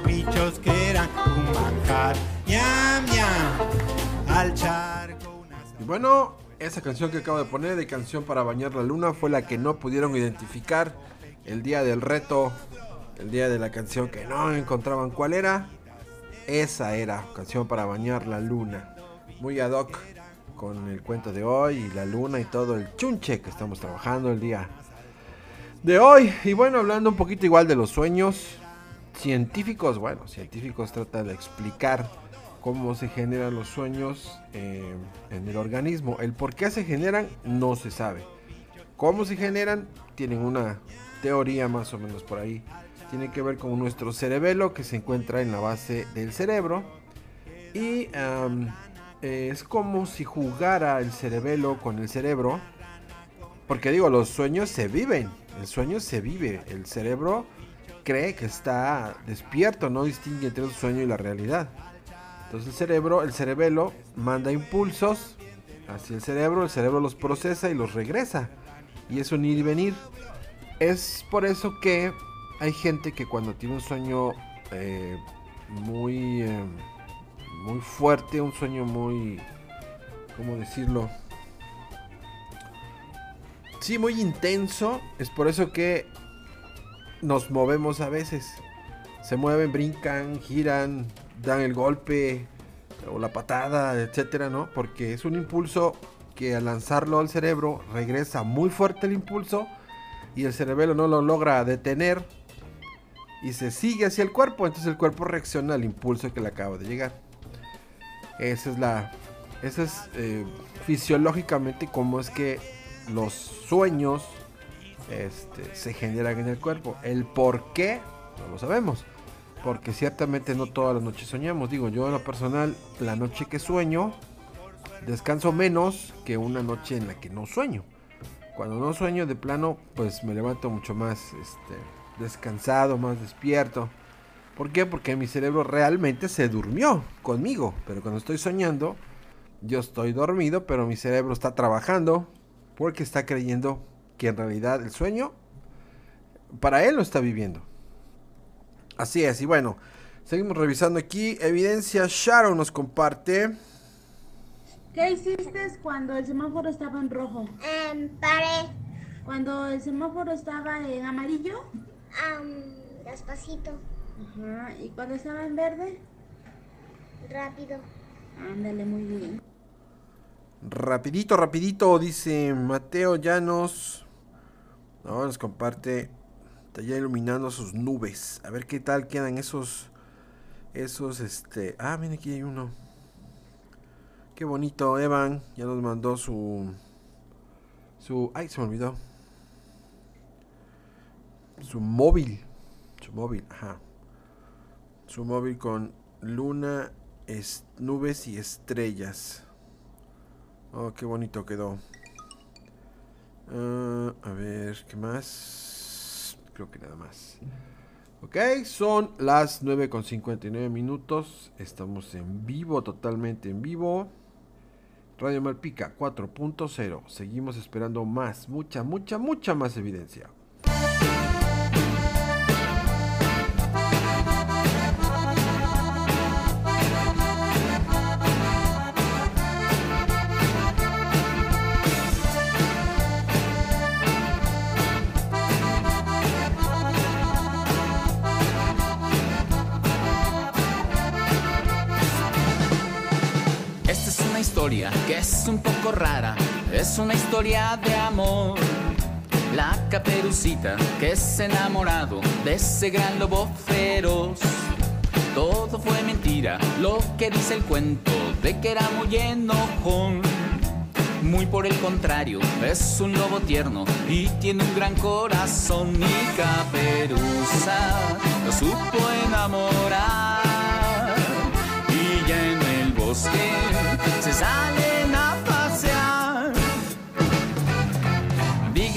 Bichos que eran un manjar. Al charco. Y bueno, esa canción que acabo de poner de Canción para Bañar la Luna fue la que no pudieron identificar el día del reto, el día de la canción que no encontraban cuál era. Esa era, Canción para Bañar la Luna. Muy ad hoc con el cuento de hoy y la luna y todo el chunche que estamos trabajando el día de hoy. Y bueno, hablando un poquito igual de los sueños, científicos, bueno, científicos tratan de explicar cómo se generan los sueños eh, en el organismo. El por qué se generan no se sabe. Cómo se generan tienen una teoría más o menos por ahí. Tiene que ver con nuestro cerebelo que se encuentra en la base del cerebro. Y es como si jugara el cerebelo con el cerebro. Porque digo, los sueños se viven. El sueño se vive. El cerebro cree que está despierto, no distingue entre el sueño y la realidad. Entonces el cerebro, el cerebelo manda impulsos hacia el cerebro, el cerebro los procesa y los regresa. Y es un ir y venir. Es por eso que hay gente que cuando tiene un sueño eh, muy, eh, muy fuerte, un sueño muy, ¿cómo decirlo? Sí, muy intenso. Es por eso que nos movemos a veces. Se mueven, brincan, giran, dan el golpe o la patada, etcétera, ¿no? Porque es un impulso que al lanzarlo al cerebro regresa muy fuerte el impulso y el cerebelo no lo logra detener y se sigue hacia el cuerpo, entonces el cuerpo reacciona al impulso que le acaba de llegar. Esa es la esa es eh, fisiológicamente cómo es que los sueños este, se generan en el cuerpo. El por qué no lo sabemos. Porque ciertamente no todas las noches soñamos. Digo, yo en lo personal, la noche que sueño, descanso menos que una noche en la que no sueño. Cuando no sueño de plano, pues me levanto mucho más este, descansado, más despierto. ¿Por qué? Porque mi cerebro realmente se durmió conmigo. Pero cuando estoy soñando, yo estoy dormido, pero mi cerebro está trabajando porque está creyendo que en realidad el sueño para él lo está viviendo. Así es, y bueno, seguimos revisando aquí. Evidencia Sharon nos comparte. ¿Qué hiciste cuando el semáforo estaba en rojo? paré. Cuando el semáforo estaba en amarillo. despacito. Ajá. ¿Y cuando estaba en verde? Rápido. Ándale, muy bien. Rapidito, rapidito, dice Mateo Llanos. No, nos comparte. Está ya iluminando sus nubes. A ver qué tal quedan esos. Esos, este. Ah, mira, aquí hay uno. Qué bonito, Evan. Ya nos mandó su. Su. Ay, se me olvidó. Su móvil. Su móvil, ajá. Su móvil con luna, es, nubes y estrellas. Oh, qué bonito quedó. Ah, a ver, ¿qué más? Creo que nada más. Ok, son las 9 con 59 minutos. Estamos en vivo, totalmente en vivo. Radio Malpica 4.0. Seguimos esperando más, mucha, mucha, mucha más evidencia. Es un poco rara, es una historia de amor. La caperucita que se enamorado de ese gran lobo feroz. Todo fue mentira, lo que dice el cuento de que era muy enojón. Muy por el contrario, es un lobo tierno y tiene un gran corazón. Y caperuza lo supo enamorar. Y ya en el bosque se salen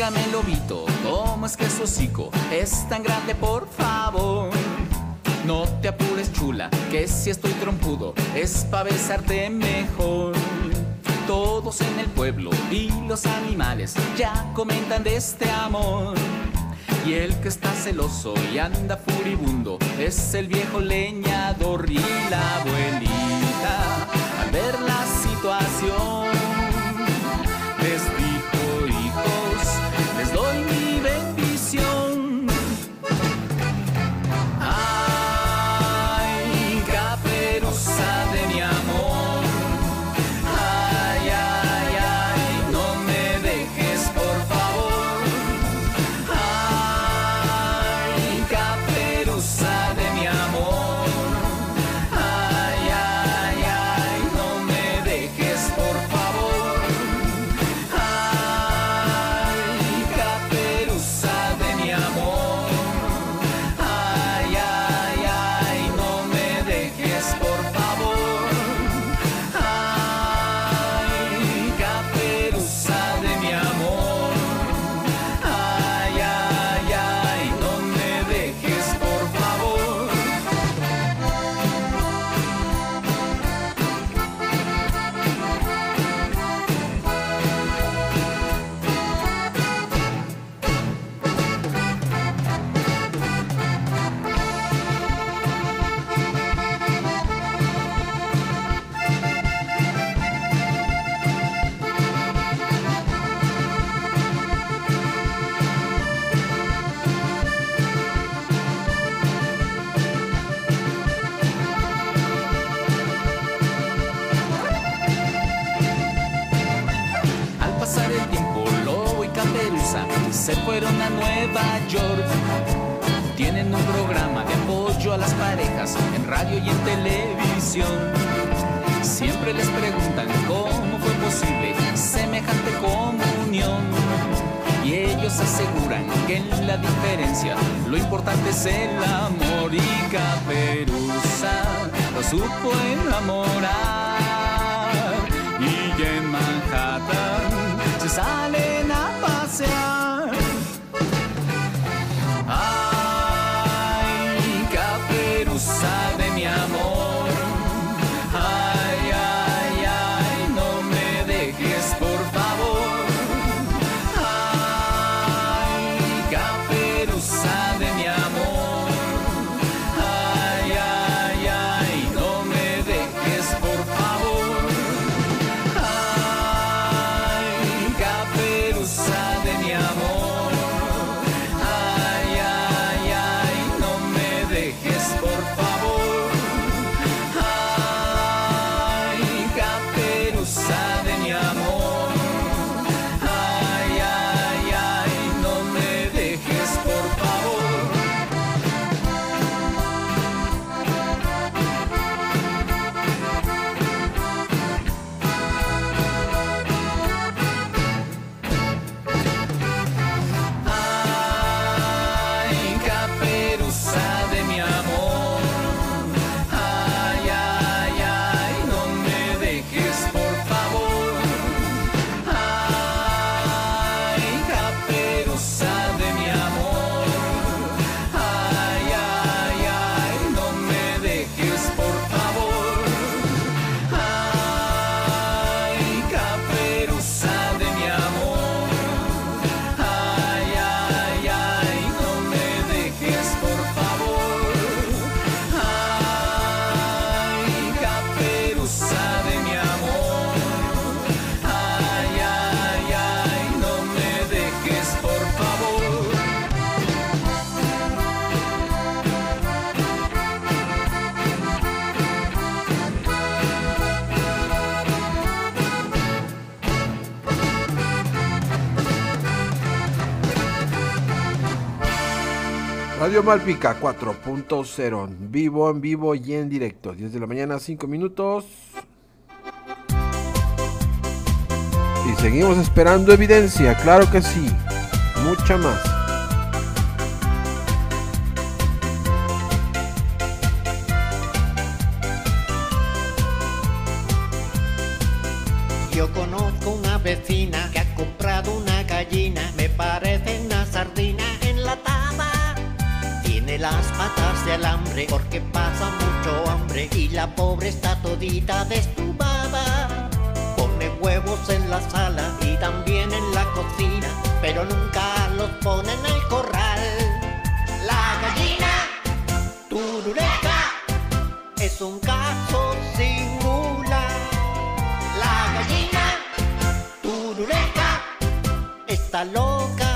Dígame, lobito, ¿cómo es que su hocico es tan grande, por favor? No te apures, chula, que si estoy trompudo es pa' besarte mejor. Todos en el pueblo y los animales ya comentan de este amor. Y el que está celoso y anda furibundo es el viejo leñador y la abuelita al ver la situación York. Tienen un programa de apoyo a las parejas en radio y en televisión. Siempre les preguntan cómo fue posible semejante comunión. Y ellos aseguran que en la diferencia lo importante es el amor y Caperuza lo supo enamorar. Y en Manhattan se salen a pasear. Radio Malpica 4.0, vivo, en vivo y en directo. 10 de la mañana, 5 minutos. Y seguimos esperando evidencia, claro que sí. Mucha más. Porque pasa mucho hambre y la pobre está todita destubada. Pone huevos en la sala y también en la cocina, pero nunca los pone en el corral. La gallina turuleca es un caso singular. La gallina turuleca está loca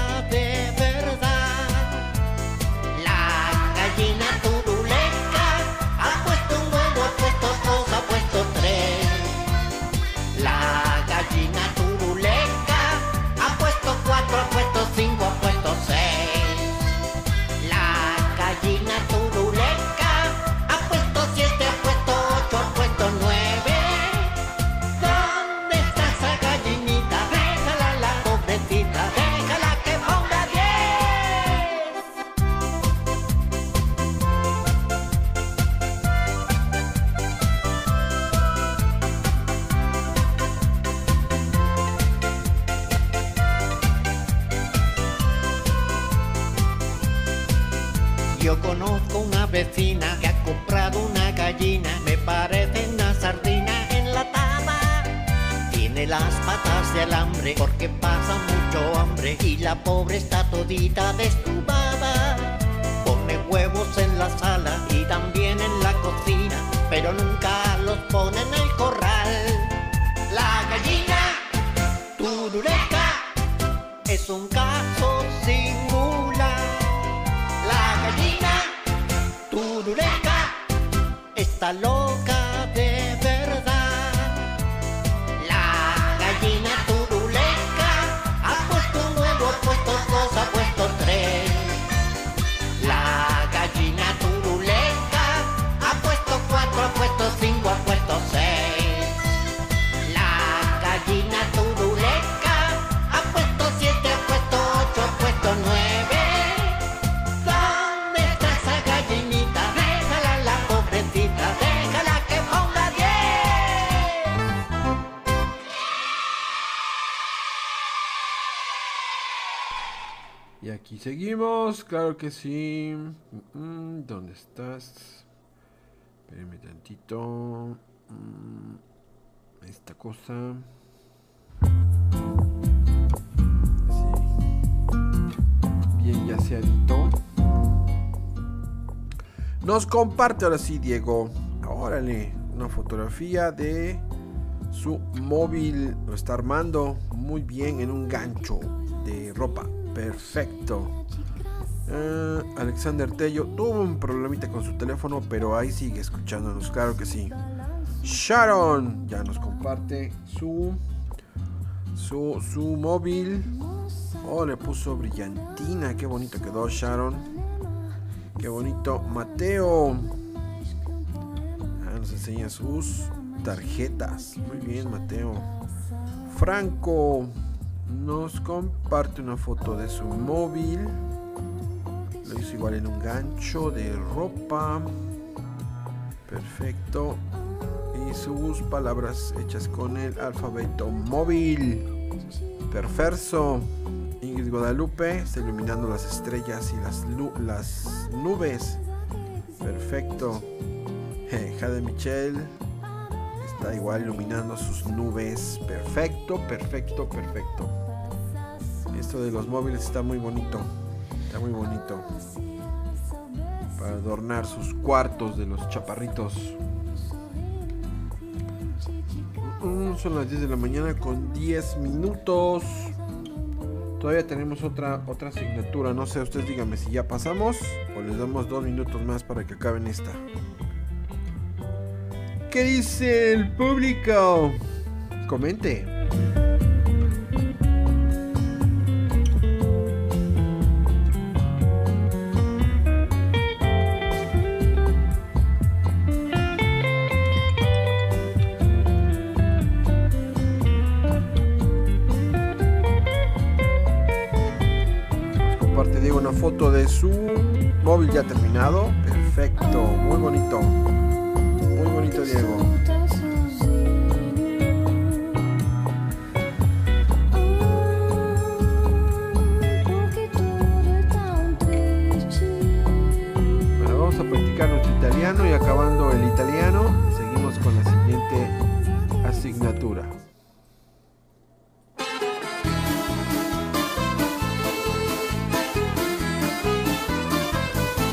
pero nunca los pone en claro que sí. Mm, ¿Dónde estás? Espérame tantito. Mm, Esta cosa. Sí. Bien, ya se editó. Nos comparte ahora sí, Diego. Órale, una fotografía de su móvil. Lo está armando muy bien en un gancho de ropa. Perfecto. Eh, Alexander Tello tuvo un problemita con su teléfono, pero ahí sigue escuchándonos, claro que sí. Sharon ya nos comparte su su, su móvil. Oh, le puso brillantina. Qué bonito quedó Sharon. Qué bonito. Mateo. Ah, nos enseña sus tarjetas. Muy bien, Mateo. Franco nos comparte una foto de su móvil. Lo hizo igual en un gancho de ropa. Perfecto. Y sus palabras hechas con el alfabeto móvil. Perfecto. Ingrid Guadalupe está iluminando las estrellas y las, las nubes. Perfecto. (laughs) Jade Michelle está igual iluminando sus nubes. Perfecto, perfecto, perfecto. Esto de los móviles está muy bonito. Está muy bonito. Para adornar sus cuartos de los chaparritos. Mm, Son las 10 de la mañana con 10 minutos. Todavía tenemos otra, otra asignatura. No sé, ustedes díganme si ya pasamos o les damos dos minutos más para que acaben esta. ¿Qué dice el público? Comente. Foto de su móvil ya terminado. Perfecto, muy bonito. Muy bonito, Diego. Bueno, vamos a practicar nuestro italiano y acabando el italiano, seguimos con la siguiente asignatura.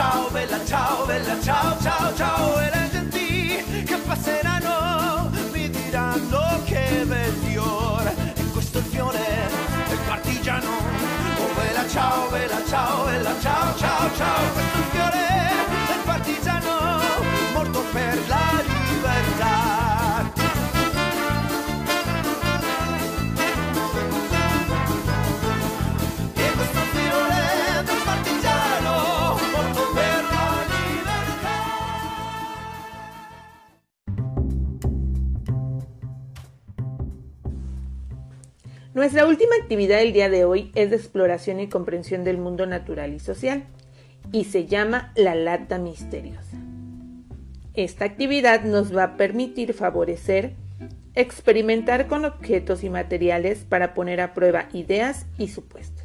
ciao, bella ciao, bella ciao, ciao, ciao. E le genti che passeranno mi diranno che bel fiore. E questo è il fiore del partigiano. Oh bella ciao, bella ciao, bella ciao, ciao, ciao. Questo è il fiore del partigiano morto per la libertà. Nuestra última actividad del día de hoy es de exploración y comprensión del mundo natural y social y se llama la lata misteriosa. Esta actividad nos va a permitir favorecer experimentar con objetos y materiales para poner a prueba ideas y supuestos.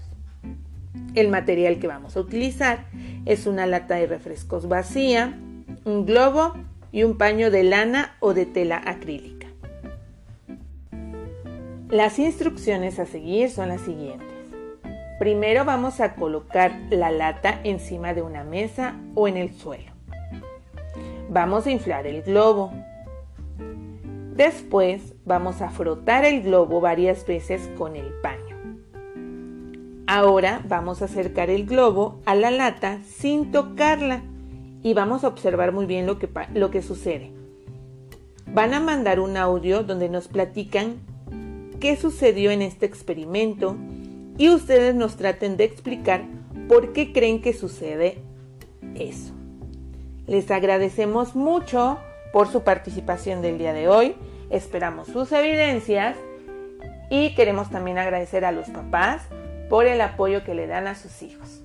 El material que vamos a utilizar es una lata de refrescos vacía, un globo y un paño de lana o de tela acrílica. Las instrucciones a seguir son las siguientes. Primero vamos a colocar la lata encima de una mesa o en el suelo. Vamos a inflar el globo. Después vamos a frotar el globo varias veces con el paño. Ahora vamos a acercar el globo a la lata sin tocarla y vamos a observar muy bien lo que, lo que sucede. Van a mandar un audio donde nos platican qué sucedió en este experimento y ustedes nos traten de explicar por qué creen que sucede eso. Les agradecemos mucho por su participación del día de hoy. Esperamos sus evidencias y queremos también agradecer a los papás por el apoyo que le dan a sus hijos.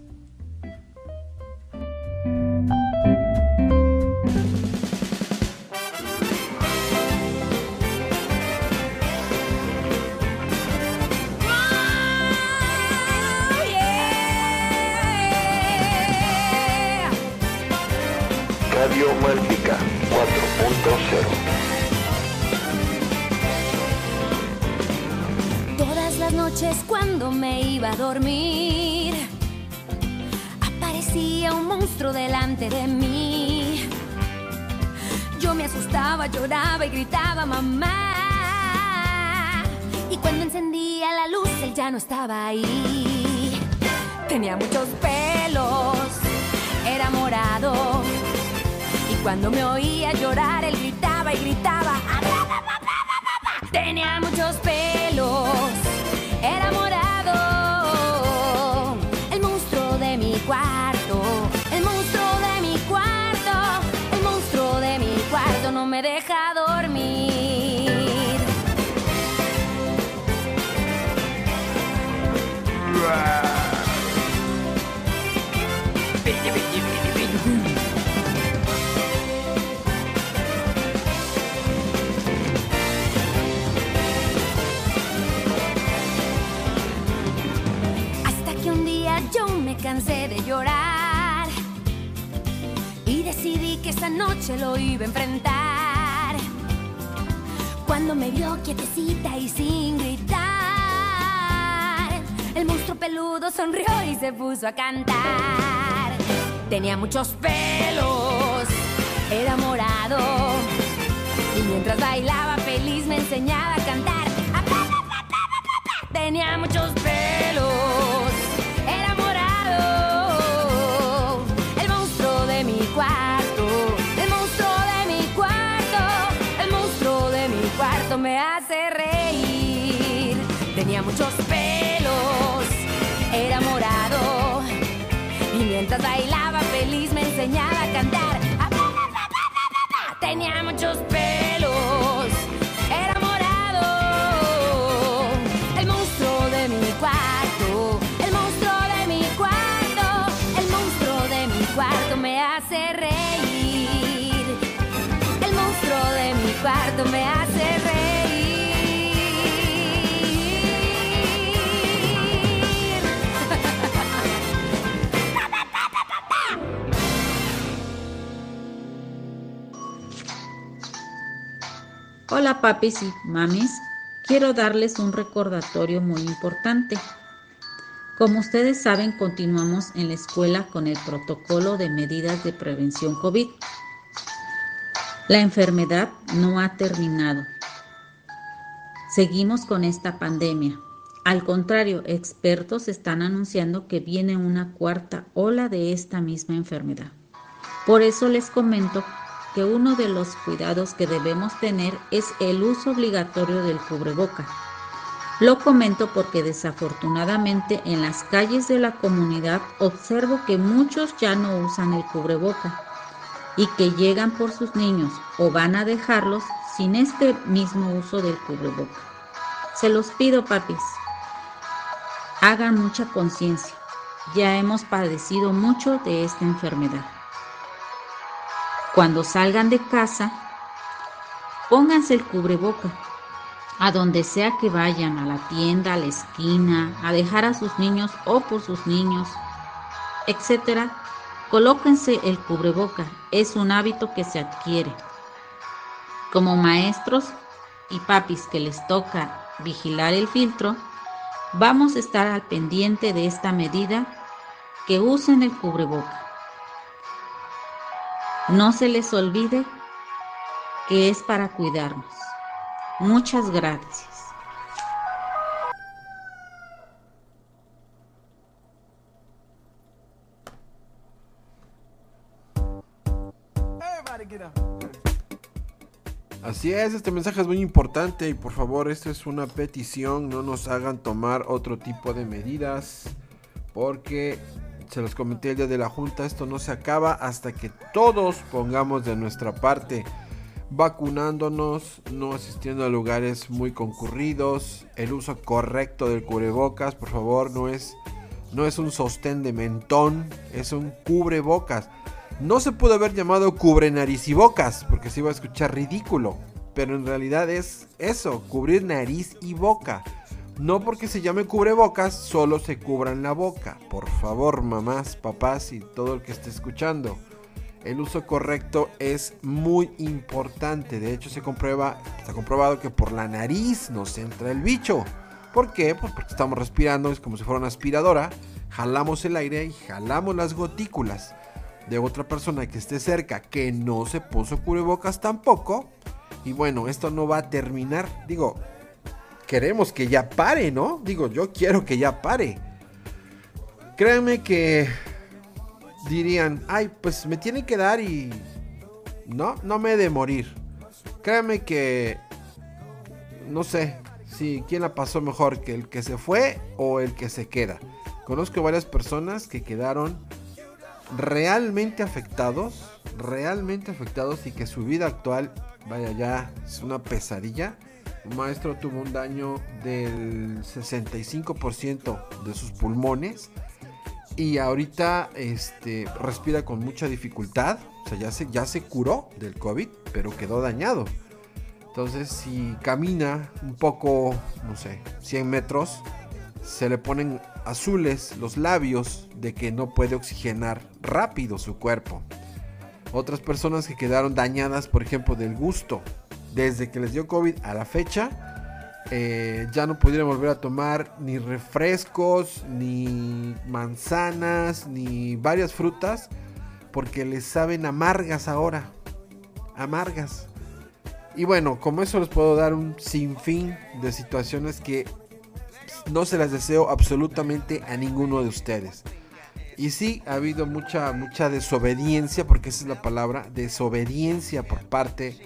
Radio Malpica 4.0 Todas las noches cuando me iba a dormir, aparecía un monstruo delante de mí. Yo me asustaba, lloraba y gritaba mamá. Y cuando encendía la luz, él ya no estaba ahí. Tenía muchos pelos, era morado. Cuando me oía llorar, él gritaba y gritaba. "¡Ah, bla, bla, bla, bla, bla, bla". Tenía muchos pelos, esa noche lo iba a enfrentar. Cuando me vio quietecita y sin gritar, el monstruo peludo sonrió y se puso a cantar. Tenía muchos pelos, era morado y mientras bailaba feliz me enseñaba a cantar. Tenía muchos pelos, muchos pelos, era morado. Y mientras bailaba feliz me enseñaba a cantar. Tenía muchos pelos, Hola papis y mamis, quiero darles un recordatorio muy importante. Como ustedes saben, continuamos en la escuela con el protocolo de medidas de prevención COVID. La enfermedad no ha terminado. Seguimos con esta pandemia. Al contrario, expertos están anunciando que viene una cuarta ola de esta misma enfermedad. Por eso les comento que uno de los cuidados que debemos tener es el uso obligatorio del cubreboca. Lo comento porque desafortunadamente en las calles de la comunidad observo que muchos ya no usan el cubreboca y que llegan por sus niños o van a dejarlos sin este mismo uso del cubreboca. Se los pido, papis. Hagan mucha conciencia. Ya hemos padecido mucho de esta enfermedad. Cuando salgan de casa, pónganse el cubreboca. A donde sea que vayan, a la tienda, a la esquina, a dejar a sus niños o por sus niños, etcétera, colóquense el cubreboca. Es un hábito que se adquiere. Como maestros y papis que les toca vigilar el filtro, vamos a estar al pendiente de esta medida que usen el cubreboca. No se les olvide que es para cuidarnos. Muchas gracias. Así es, este mensaje es muy importante y por favor, esto es una petición, no nos hagan tomar otro tipo de medidas porque se los comenté el día de la junta, esto no se acaba hasta que todos pongamos de nuestra parte, vacunándonos, no asistiendo a lugares muy concurridos, el uso correcto del cubrebocas, por favor, no es no es un sostén de mentón, es un cubrebocas. No se pudo haber llamado cubre nariz y bocas, porque se iba a escuchar ridículo. Pero en realidad es eso, cubrir nariz y boca. No porque se llame cubrebocas, solo se cubran la boca. Por favor, mamás, papás y todo el que esté escuchando. El uso correcto es muy importante. De hecho, se comprueba, está comprobado que por la nariz nos entra el bicho. ¿Por qué? Pues porque estamos respirando, es como si fuera una aspiradora. Jalamos el aire y jalamos las gotículas de otra persona que esté cerca que no se puso cubrebocas tampoco. Y bueno, esto no va a terminar. Digo, queremos que ya pare, ¿no? Digo, yo quiero que ya pare. Créanme que dirían, ay, pues me tiene que dar y... No, no me he de morir. Créanme que... No sé si quién la pasó mejor, que el que se fue o el que se queda. Conozco varias personas que quedaron realmente afectados, realmente afectados y que su vida actual, vaya ya, es una pesadilla. Maestro tuvo un daño del 65% de sus pulmones y ahorita este, respira con mucha dificultad. O sea, ya se, ya se curó del COVID, pero quedó dañado. Entonces, si camina un poco, no sé, 100 metros, se le ponen azules los labios de que no puede oxigenar rápido su cuerpo. Otras personas que quedaron dañadas, por ejemplo, del gusto, desde que les dio COVID a la fecha, eh, ya no pudieron volver a tomar ni refrescos, ni manzanas, ni varias frutas, porque les saben amargas ahora. Amargas. Y bueno, como eso les puedo dar un sinfín de situaciones que no se las deseo absolutamente a ninguno de ustedes. Y sí, ha habido mucha, mucha desobediencia, porque esa es la palabra, desobediencia por parte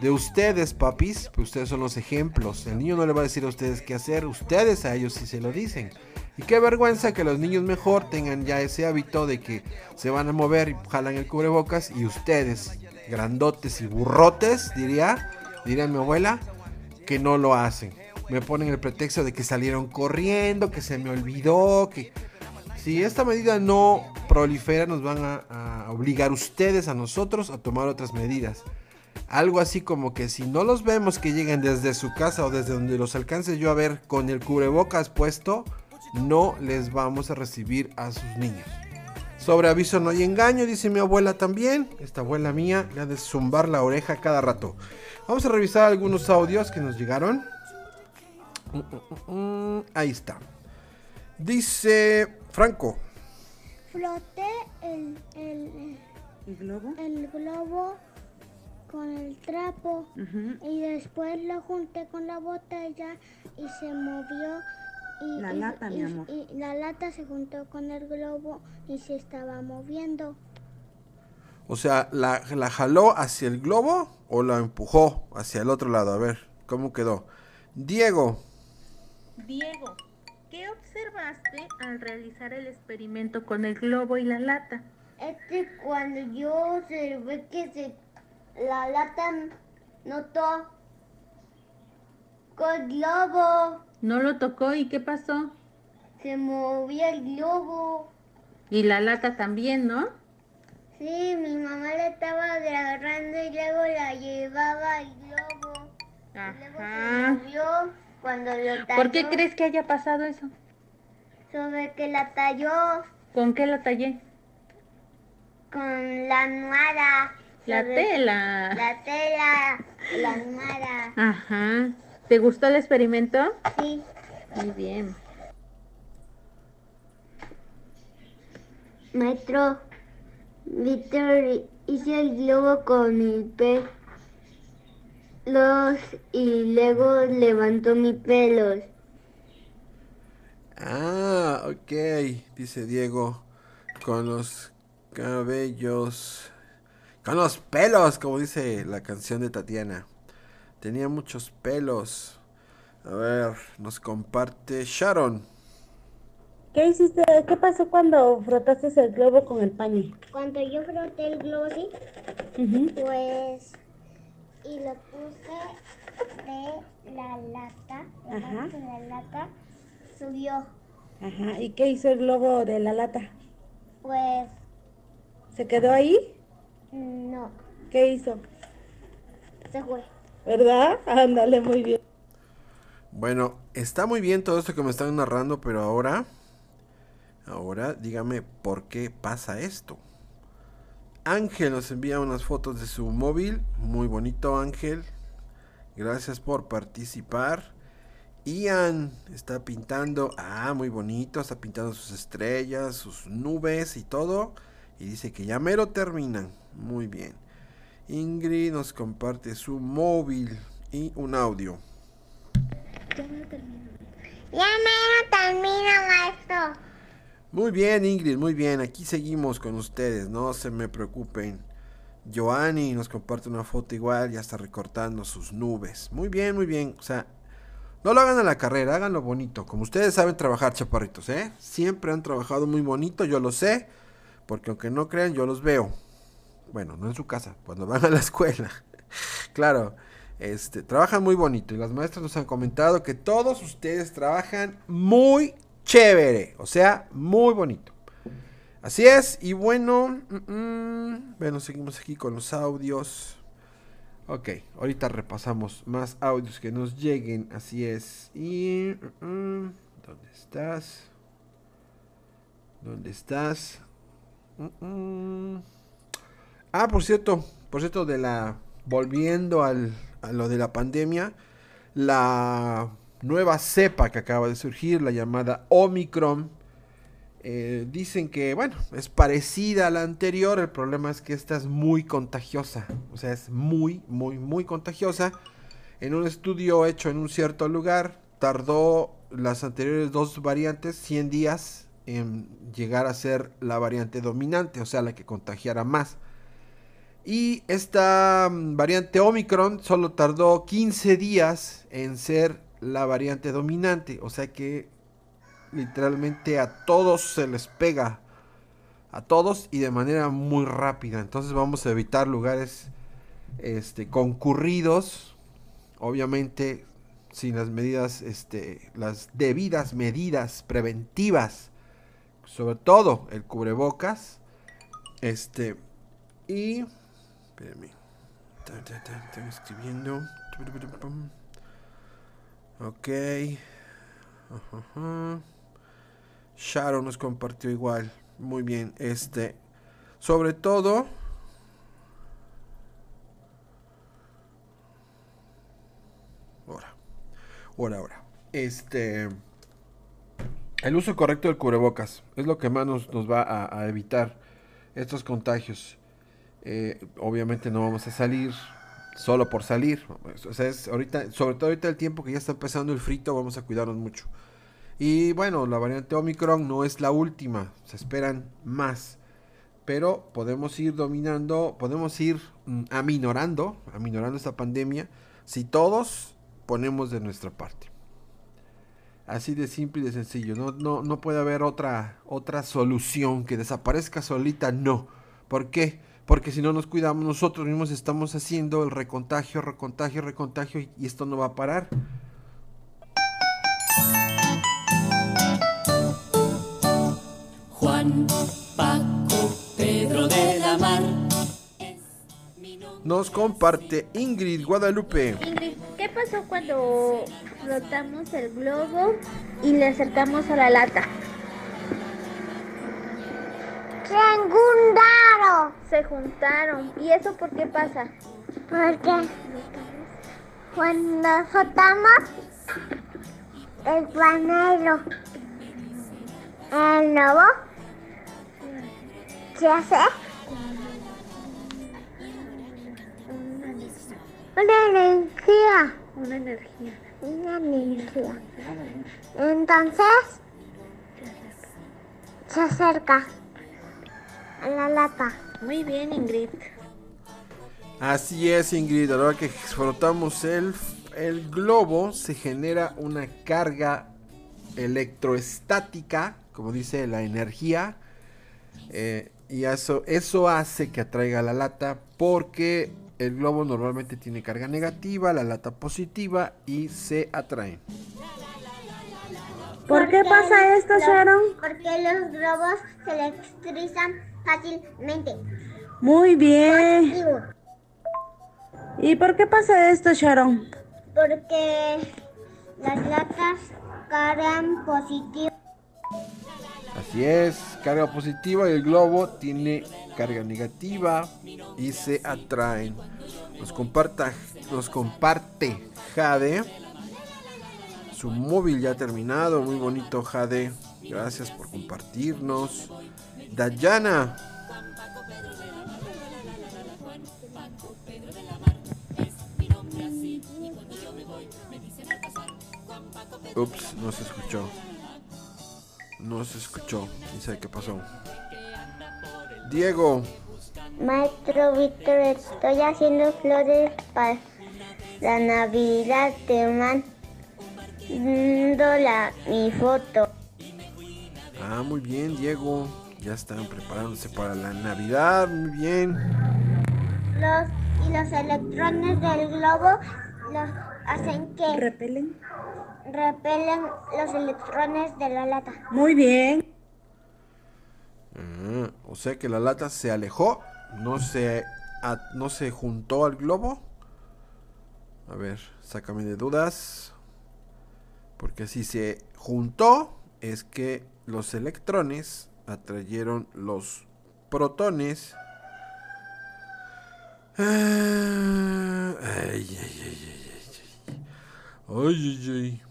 de ustedes, papis, pues ustedes son los ejemplos. El niño no le va a decir a ustedes qué hacer, ustedes a ellos sí se lo dicen. Y qué vergüenza que los niños mejor tengan ya ese hábito de que se van a mover y jalan el cubrebocas y ustedes, grandotes y burrotes, diría, diría mi abuela, que no lo hacen. Me ponen el pretexto de que salieron corriendo, que se me olvidó, que si esta medida no prolifera nos van a, a obligar ustedes a nosotros a tomar otras medidas. Algo así como que si no los vemos que lleguen desde su casa o desde donde los alcance yo a ver con el cubrebocas puesto, no les vamos a recibir a sus niños. Sobre aviso no hay engaño, dice mi abuela también. Esta abuela mía le ha de zumbar la oreja cada rato. Vamos a revisar algunos audios que nos llegaron. Ahí está. Dice Franco. Froté el, el, globo? el globo con el trapo y después lo junté con la botella y se movió. Y, La y- lata, mi amor. Y la lata se juntó con el globo y se estaba moviendo. O sea, ¿la, ¿la jaló hacia el globo o la empujó hacia el otro lado? A ver, ¿cómo quedó? Diego. Diego, ¿qué observaste al realizar el experimento con el globo y la lata? Es que cuando yo observé que se, la lata notó con el globo, No lo tocó y qué pasó? se movía el globo. Y la lata también, ¿no? Sí, mi mamá la estaba agarrando y luego la llevaba al globo. Y luego se Ajá. movió cuando lo talló. ¿Por qué crees que haya pasado eso? Sobre que la talló ¿Con qué la tallé? con la almohada. La tela. La tela, la almohada. Ajá. ¿Te gustó el experimento? Sí. Muy bien. Maestro, Víctor hice el globo con mis pelos y luego levantó mis pelos. Ah, ok, dice Diego. Con los cabellos. Con los pelos, como dice la canción de Tatiana. Tenía muchos pelos. A ver, nos comparte Sharon. ¿Qué hiciste? ¿Qué pasó cuando frotaste el globo con el paño? Cuando yo froté el globo Ujú. pues, y lo puse de la lata, Ajá. de la lata, subió. Ajá. ¿Y qué hizo el globo de la lata? Pues, ¿Se quedó ahí? No, ¿Qué hizo? se fue. ¿Verdad? (laughs) Ándale, muy bien. Bueno, está muy bien todo esto que me están narrando, pero ahora. Ahora dígame por qué pasa esto. Ángel nos envía unas fotos de su móvil. Muy bonito, Ángel. Gracias por participar. Ian está pintando. Ah, muy bonito. Está pintando sus estrellas, sus nubes y todo. Y dice que ya mero terminan. Muy bien. Ingrid nos comparte su móvil y un audio. Ya no termino. Ya no termino, maestro. Muy bien, Ingrid, muy bien. Aquí seguimos con ustedes, no se me preocupen. Joanny nos comparte una foto igual, ya está recortando sus nubes. Muy bien, muy bien. O sea, no lo hagan a la carrera, háganlo bonito. Como ustedes saben trabajar, chaparritos, ¿eh? Siempre han trabajado muy bonito, yo lo sé. Porque aunque no crean, yo los veo. Bueno, no en su casa, cuando van a la (laughs) escuela. claro, este, trabajan muy bonito. Y las maestras nos han comentado que todos ustedes trabajan muy chévere. O sea, muy bonito. Así es, y bueno, bueno, seguimos aquí con los audios. Ok, ahorita repasamos más audios que nos lleguen, así es. Y... ¿Dónde estás? ¿Dónde estás? Mm, mm. Ah, por cierto, por cierto, de la... Volviendo al, a lo de la pandemia, la nueva cepa que acaba de surgir, la llamada Omicron, eh, dicen que, bueno, es parecida a la anterior, el problema es que esta es muy contagiosa, o sea, es muy, muy, muy contagiosa. En un estudio hecho en un cierto lugar, tardó las anteriores dos variantes 100 días en llegar a ser la variante dominante, o sea, la que contagiara más. Y esta mm, variante Omicron solo tardó 15 días en ser la variante dominante, o sea que literalmente a todos se les pega. A todos y de manera muy rápida. Entonces vamos a evitar lugares este, concurridos. Obviamente sin las medidas, este, las debidas medidas preventivas. Sobre todo el cubrebocas. Este. Y. Espérenme. Estoy escribiendo. Ok. Sharon nos compartió igual. Muy bien. Este. Sobre todo. Ahora. Ahora, ahora. Este. El uso correcto del cubrebocas. Es lo que más nos, va a, a evitar estos contagios. Eh, obviamente no vamos a salir solo por salir. O sea, es ahorita, sobre todo ahorita el tiempo que ya está empezando el frito, vamos a cuidarnos mucho. Y bueno, la variante Omicron no es la última, se esperan más. Pero podemos ir dominando, podemos ir mm, aminorando, aminorando esta pandemia si todos ponemos de nuestra parte. Así de simple y de sencillo. No, no, no puede haber otra, otra solución que desaparezca solita, no. ¿Por qué? Porque si no nos cuidamos, nosotros mismos estamos haciendo el recontagio, recontagio, recontagio y, esto no va a parar. Juan, Paco, Nos comparte Ingrid Guadalupe. Ingrid, ¿qué pasó cuando flotamos el globo y le acercamos a la lata? Se juntaron. Se juntaron. ¿Y eso por qué pasa? Porque cuando soltamos el panelo, el lobo se hace una energía. Una energía. Una energía. Entonces se acerca a la lata. Muy bien, Ingrid. Así es, Ingrid. A la hora que frotamos el, el globo, se genera una carga electroestática, como dice la energía. eh, y eso, eso hace que atraiga la lata porque el globo normalmente tiene carga negativa, la lata positiva y se atraen. ¿Por qué pasa esto, Sharon? Porque los globos se electrizan fácilmente. Muy bien. Positivo. ¿Y por qué pasa esto, Sharon? Porque las latas cargan positivo. Así es, carga positiva y el globo tiene carga negativa y se atraen. Nos, comparta, nos comparte Jade. Su móvil ya terminado, muy bonito Jade. Gracias por compartirnos. Dayana. Ups, no se escuchó. No se escuchó. Quién sabe qué pasó. Diego. Maestro Víctor, estoy haciendo flores para la Navidad. Te mando la, mi foto. Ah, muy bien, Diego. Ya están preparándose para la Navidad. Muy bien. Los, y los electrones del globo los hacen que ¿Repelen? Repelen los electrones de la lata. Muy bien. Ah, o sea que la lata se alejó, no se, a- no se juntó al globo. A ver, sácame de dudas. Porque si se juntó, es que los electrones atrayeron los protones. Ah, ay, ay, ay, ay, ay, ay. Ay, ay, ay.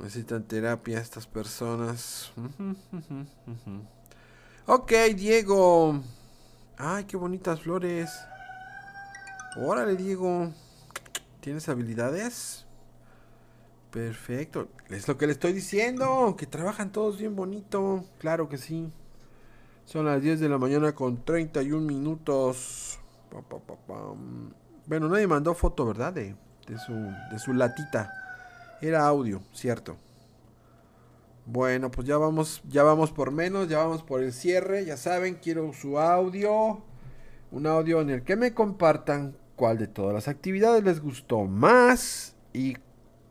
Necesitan terapia estas personas. ok, Diego. Ay, qué bonitas flores. Órale, Diego. ¿Tienes habilidades? Perfecto. Es lo que le estoy diciendo. Que trabajan todos bien bonito. Claro que sí. Son las 10 de la mañana con 31 minutos. Bueno, nadie mandó foto, ¿verdad? De, de su, de su latita. Era audio, cierto. Bueno, pues ya vamos, ya vamos por menos, ya vamos por el cierre. Ya saben, quiero su audio. Un audio en el que me compartan cuál de todas las actividades les gustó más y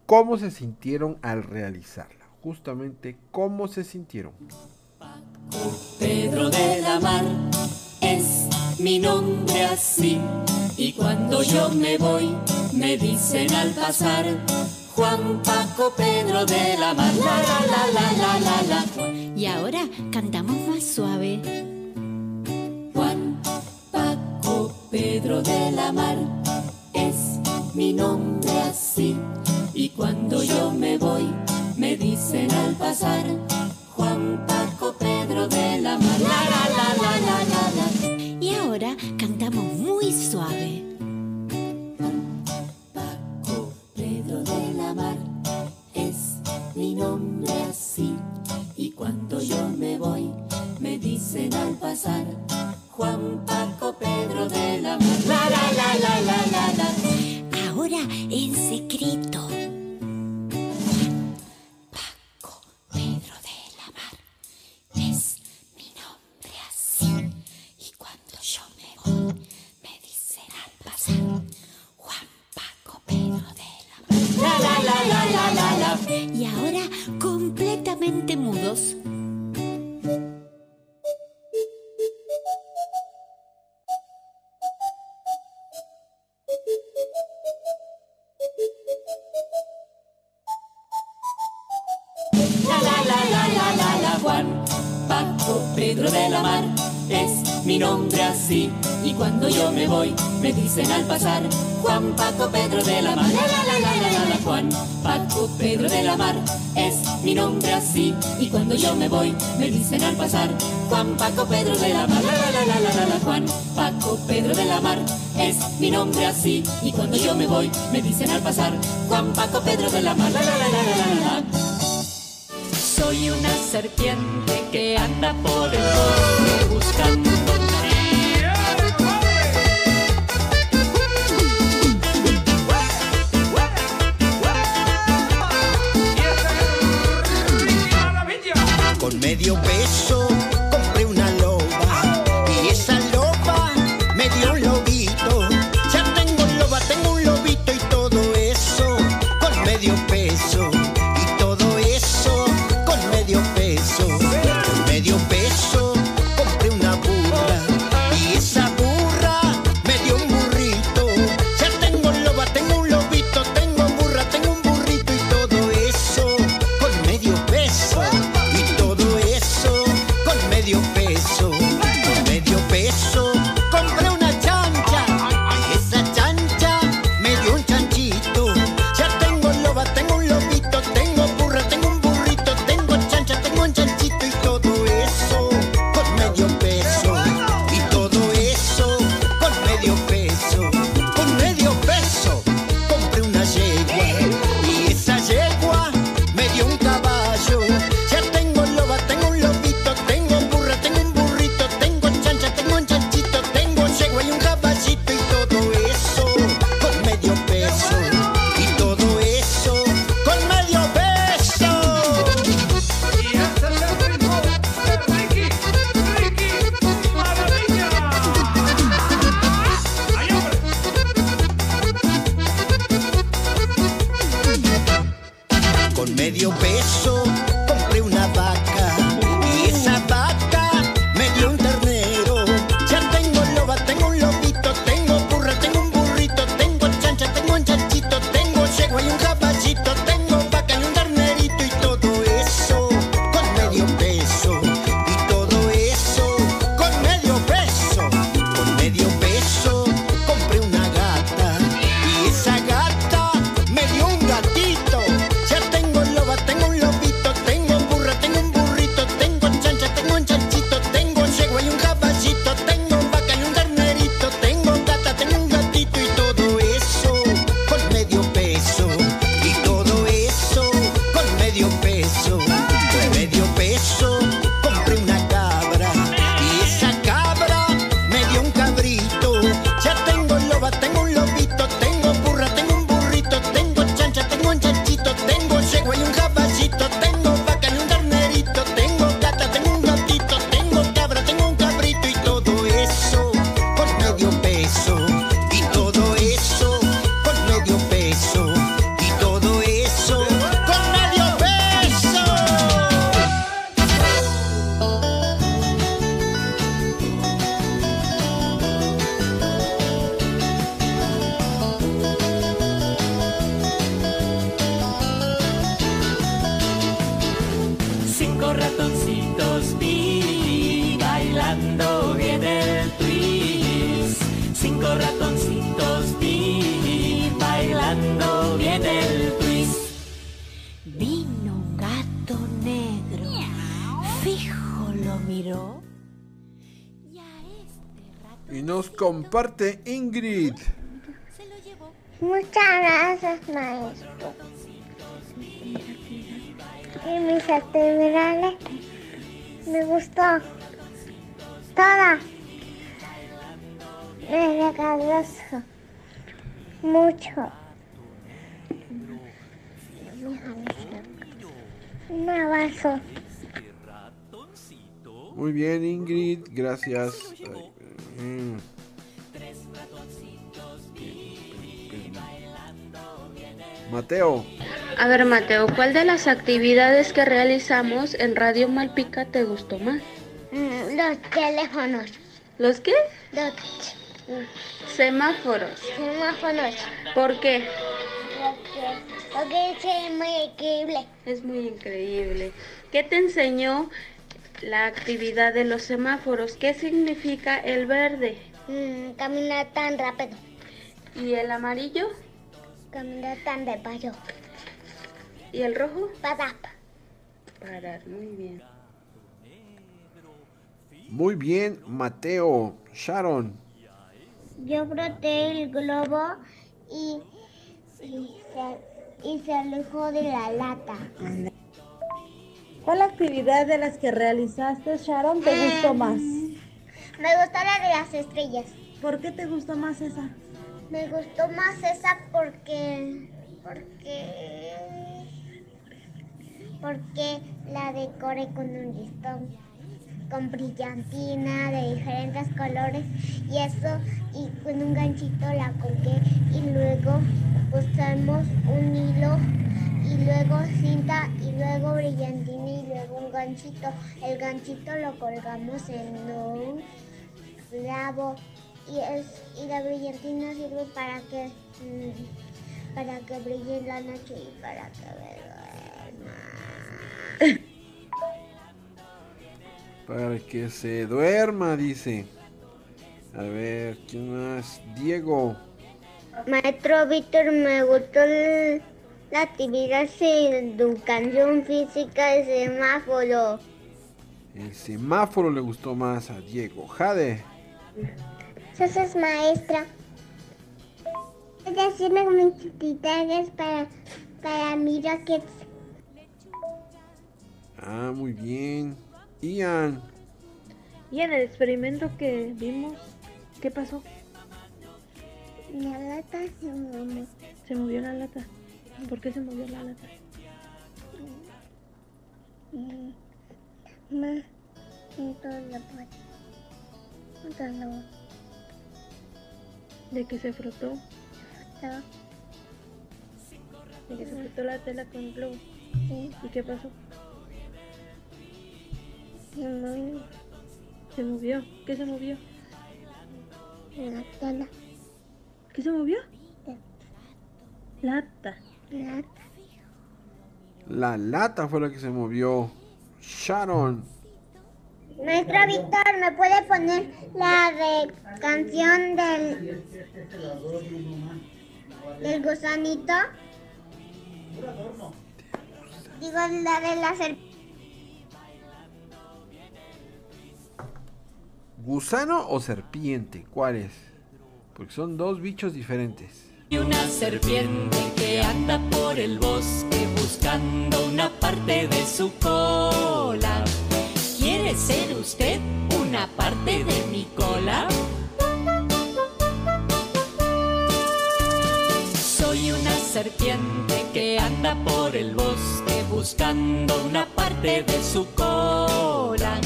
cómo se sintieron al realizarla. Justamente cómo se sintieron. Pedro de la Mar es mi nombre así. Y cuando yo me voy, me dicen al pasar, Juan Paco Pedro de la Mar. La la la la la la la. Y ahora cantamos más suave. Juan Paco Pedro de la Mar es mi nombre así. Y cuando yo me voy, me dicen al pasar, Juan Paco Pedro de la Mar. La la la la la la ahora cantamos muy suave. Pedro de la Mar es mi nombre así. Y cuando yo me voy, me dicen al pasar, Juan Paco Pedro de la Mar. La la la la la la la. Completamente mudos. La la la la la la la Paco Pedro de la Mar es mi nombre así y cuando yo me voy me dicen al pasar Juan Paco Pedro de la Mar la la la la la la, Juan Paco Pedro de la Mar es mi nombre así y cuando yo me voy me dicen al pasar Juan Paco Pedro de la Mar la la la la la la, Juan Paco Pedro de la Mar es mi nombre así y cuando yo me voy me dicen al pasar Juan Paco Pedro de la Mar la la la la la, la, la. Soy una serpiente que anda por el bosque buscando Con medio peso cinco ratoncitos vi bailando bien el twist. Vino un gato negro, fijo lo miró. Y nos comparte Ingrid. Muchas gracias, maestro. Y mis actividades me gustó. Toda. Me regaló mucho. Un abrazo. Muy bien, Ingrid, gracias. Mm. Mateo, A ver, Mateo, ¿cuál de las actividades que realizamos en Radio Malpica te gustó más? Mm, Los teléfonos. ¿Los qué? Los Semáforos. semáforos. ¿Por qué? Porque, porque es muy increíble. Es muy increíble. ¿Qué te enseñó la actividad de los semáforos? ¿Qué significa el verde? Mm, caminar tan rápido. ¿Y el amarillo? Caminar tan despacio. ¿Y el rojo? Parar. Parar, muy bien. Muy bien, Mateo. Sharon, Yo broté el globo y, y, se, y se alejó de la lata. ¿Cuál actividad de las que realizaste, Sharon, te gustó más? Me gustó la de las estrellas. ¿Por qué te gustó más esa? Me gustó más esa porque. porque. porque la decoré con un listón, con brillantina de diferentes colores y eso, y con un ganchito la colgué y luego usamos un hilo y luego cinta y luego brillantina y luego un ganchito. El ganchito lo colgamos en un clavo y es y la brillantina sirve para que mm, para que brille en la noche y para que duerma. (laughs) para que se duerma, dice. A ver, ¿quién más? Diego. Maestro Víctor, me gustó la actividad de educación física de semáforo. El semáforo le gustó más a Diego. Jade. Sos maestra. Decirme mis actividades para, para mi rockets. Ah, muy bien. Ian. Y en el experimento que vimos, ¿qué pasó? La lata se movió. Se movió la lata. ¿Por qué se movió la lata? Mm, todo lo puedo. Todo ¿De que se frotó? ¿De que se frotó la tela con el globo? ¿Y qué pasó? Se movió Se movió. ¿Qué se movió? la tela. ¿Qué se movió? Lata. La La lata fue la que se movió. Sharon. Maestro Víctor, ¿me puede poner la de canción del, del gusanito? Digo, la de la serpiente. ¿Gusano o serpiente? ¿Cuál es? Porque son dos bichos diferentes. Y una serpiente que anda por el bosque buscando una parte de su cola. ¿Quiere ser usted una parte de mi cola? Soy una serpiente que anda por el bosque buscando una parte de su cola.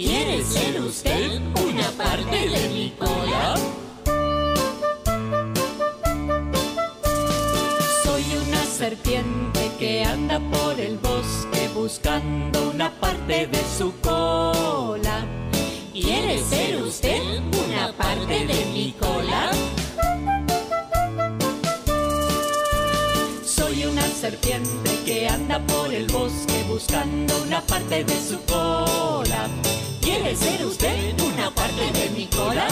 ¿Quiere ser usted una parte de mi cola? Soy una serpiente que anda por el bosque buscando una parte de su cola. ¿Quiere ser usted una parte de mi cola? Soy una serpiente que anda por el bosque buscando una parte de su cola. ¿Quiere ser usted una parte de mi cola?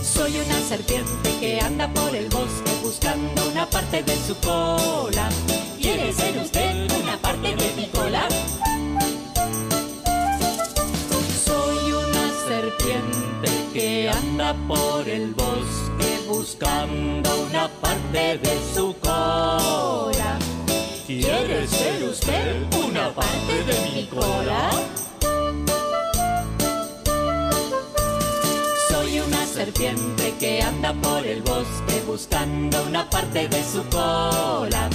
Soy una serpiente que anda por el bosque buscando una parte de su cola. ¿Quiere ser usted una parte de mi cola? Soy una serpiente que anda por el bosque buscando una parte de su cola. ¿Quiere ser usted una parte de mi cola? Soy una serpiente que anda por el bosque buscando una parte de su cola.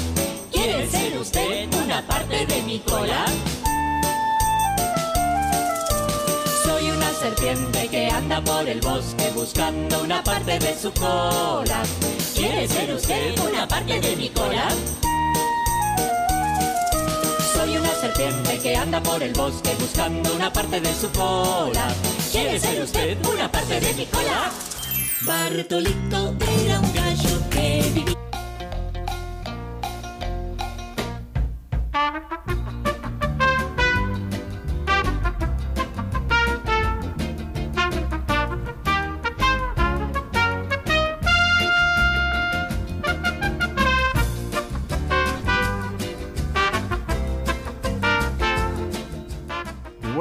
¿Quiere ser usted una parte de mi cola? Soy una serpiente que anda por el bosque buscando una parte de su cola. ¿Quiere ser usted una parte de mi cola? Serpiente que anda por el bosque buscando una parte de su cola. ¿Quiere ser usted una parte de mi cola? Bartolito era un gallo que vivía.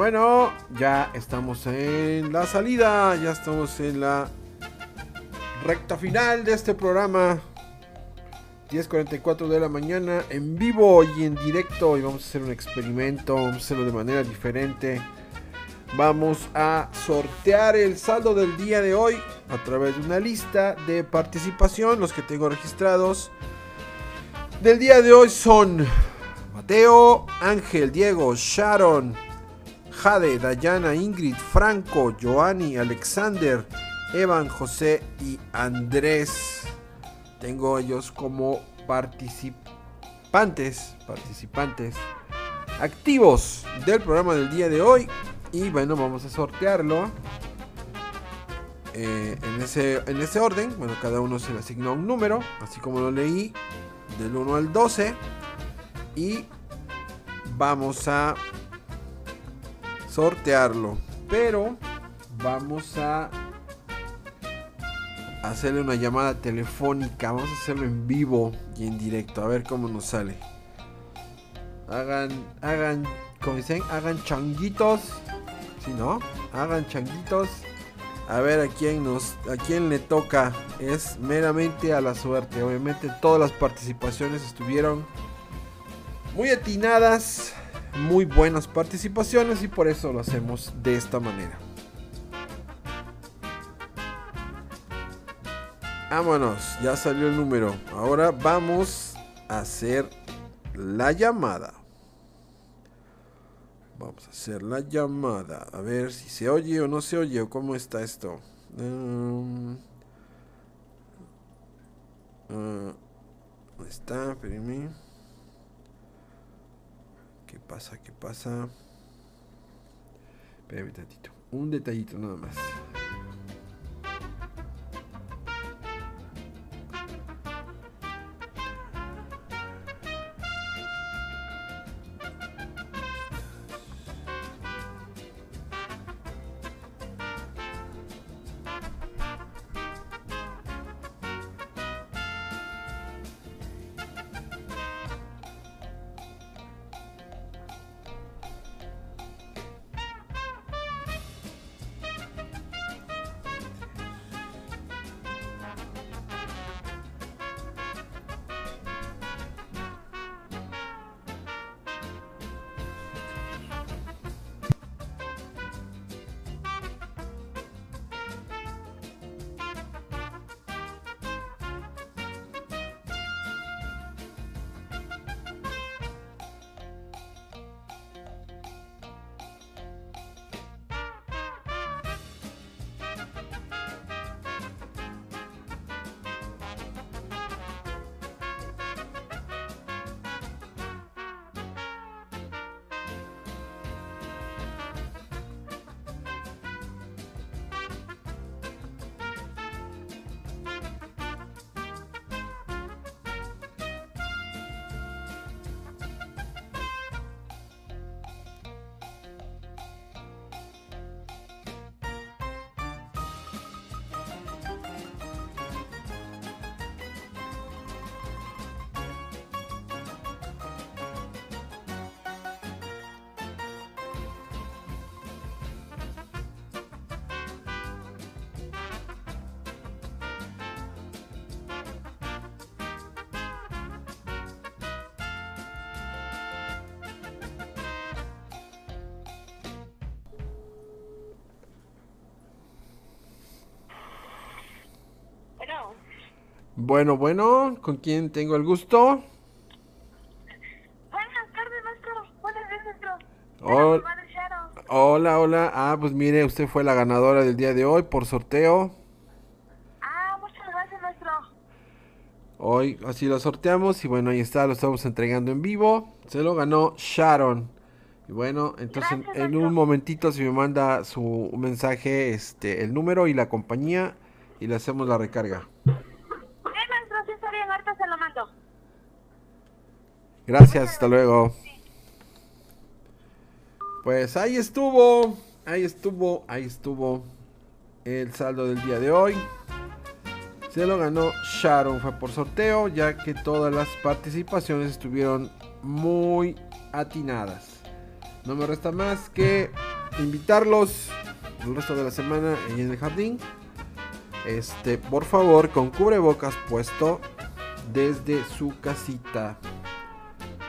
Bueno, ya estamos en la salida, ya estamos en la recta final de este programa. 10.44 de la mañana en vivo y en directo y vamos a hacer un experimento, vamos a hacerlo de manera diferente. Vamos a sortear el saldo del día de hoy a través de una lista de participación, los que tengo registrados. Del día de hoy son Mateo, Ángel, Diego, Sharon, Jade, Dayana, Ingrid, Franco, Joanny, Alexander, Evan, José y Andrés. Tengo ellos como participantes, participantes activos del programa del día de hoy. Y bueno, vamos a sortearlo eh, en, ese, en ese orden. Bueno, cada uno se le asigna un número, así como lo leí, del 1 al 12. Y vamos a sortearlo. Pero vamos a hacerle una llamada telefónica. Vamos a hacerlo en vivo y en directo. A ver cómo nos sale. Hagan, hagan, como dicen, hagan changuitos. Si no, hagan changuitos. A ver a quién nos, a quién le toca. Es meramente a la suerte. Obviamente todas las participaciones estuvieron muy atinadas, muy buenas participaciones y por eso lo hacemos de esta manera. Vámonos, ya salió el número. Ahora vamos a hacer la llamada. Vamos a hacer la llamada. A ver si se oye o no se oye o cómo está esto. Um, uh, ¿Dónde está? Espérenme. ¿Qué pasa? ¿Qué pasa? Espérame tantito. Un detallito nada más. Bueno, bueno, ¿con quién tengo el gusto? Buenas tardes, maestro. Buenas días, maestro. Hol- Madre Sharon. Hola, hola. Ah, pues mire, usted fue la ganadora del día de hoy por sorteo. Ah, muchas gracias, maestro. Hoy así lo sorteamos y bueno, ahí está, lo estamos entregando en vivo. Se lo ganó Sharon. Y bueno, entonces en- en, un momentito se me manda su mensaje, este, el número y la compañía y le hacemos la recarga. Sí, maestro, sí está bien. Ahorita se lo mando. Gracias, hasta luego. Pues ahí estuvo, ahí estuvo, ahí estuvo el saldo del día de hoy. Se lo ganó Sharon, fue por sorteo, ya que todas las participaciones estuvieron muy atinadas. No me resta más que invitarlos el resto de la semana en el jardín. Este, por favor, con cubrebocas puesto desde su casita.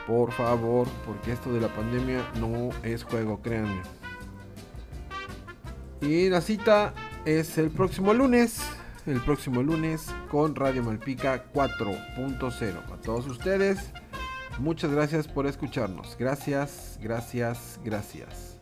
Por favor, porque esto de la pandemia no es juego, créanme. Y la cita es el próximo lunes. El próximo lunes con Radio Malpica 4.0. A todos ustedes, muchas gracias por escucharnos. Gracias, gracias, gracias.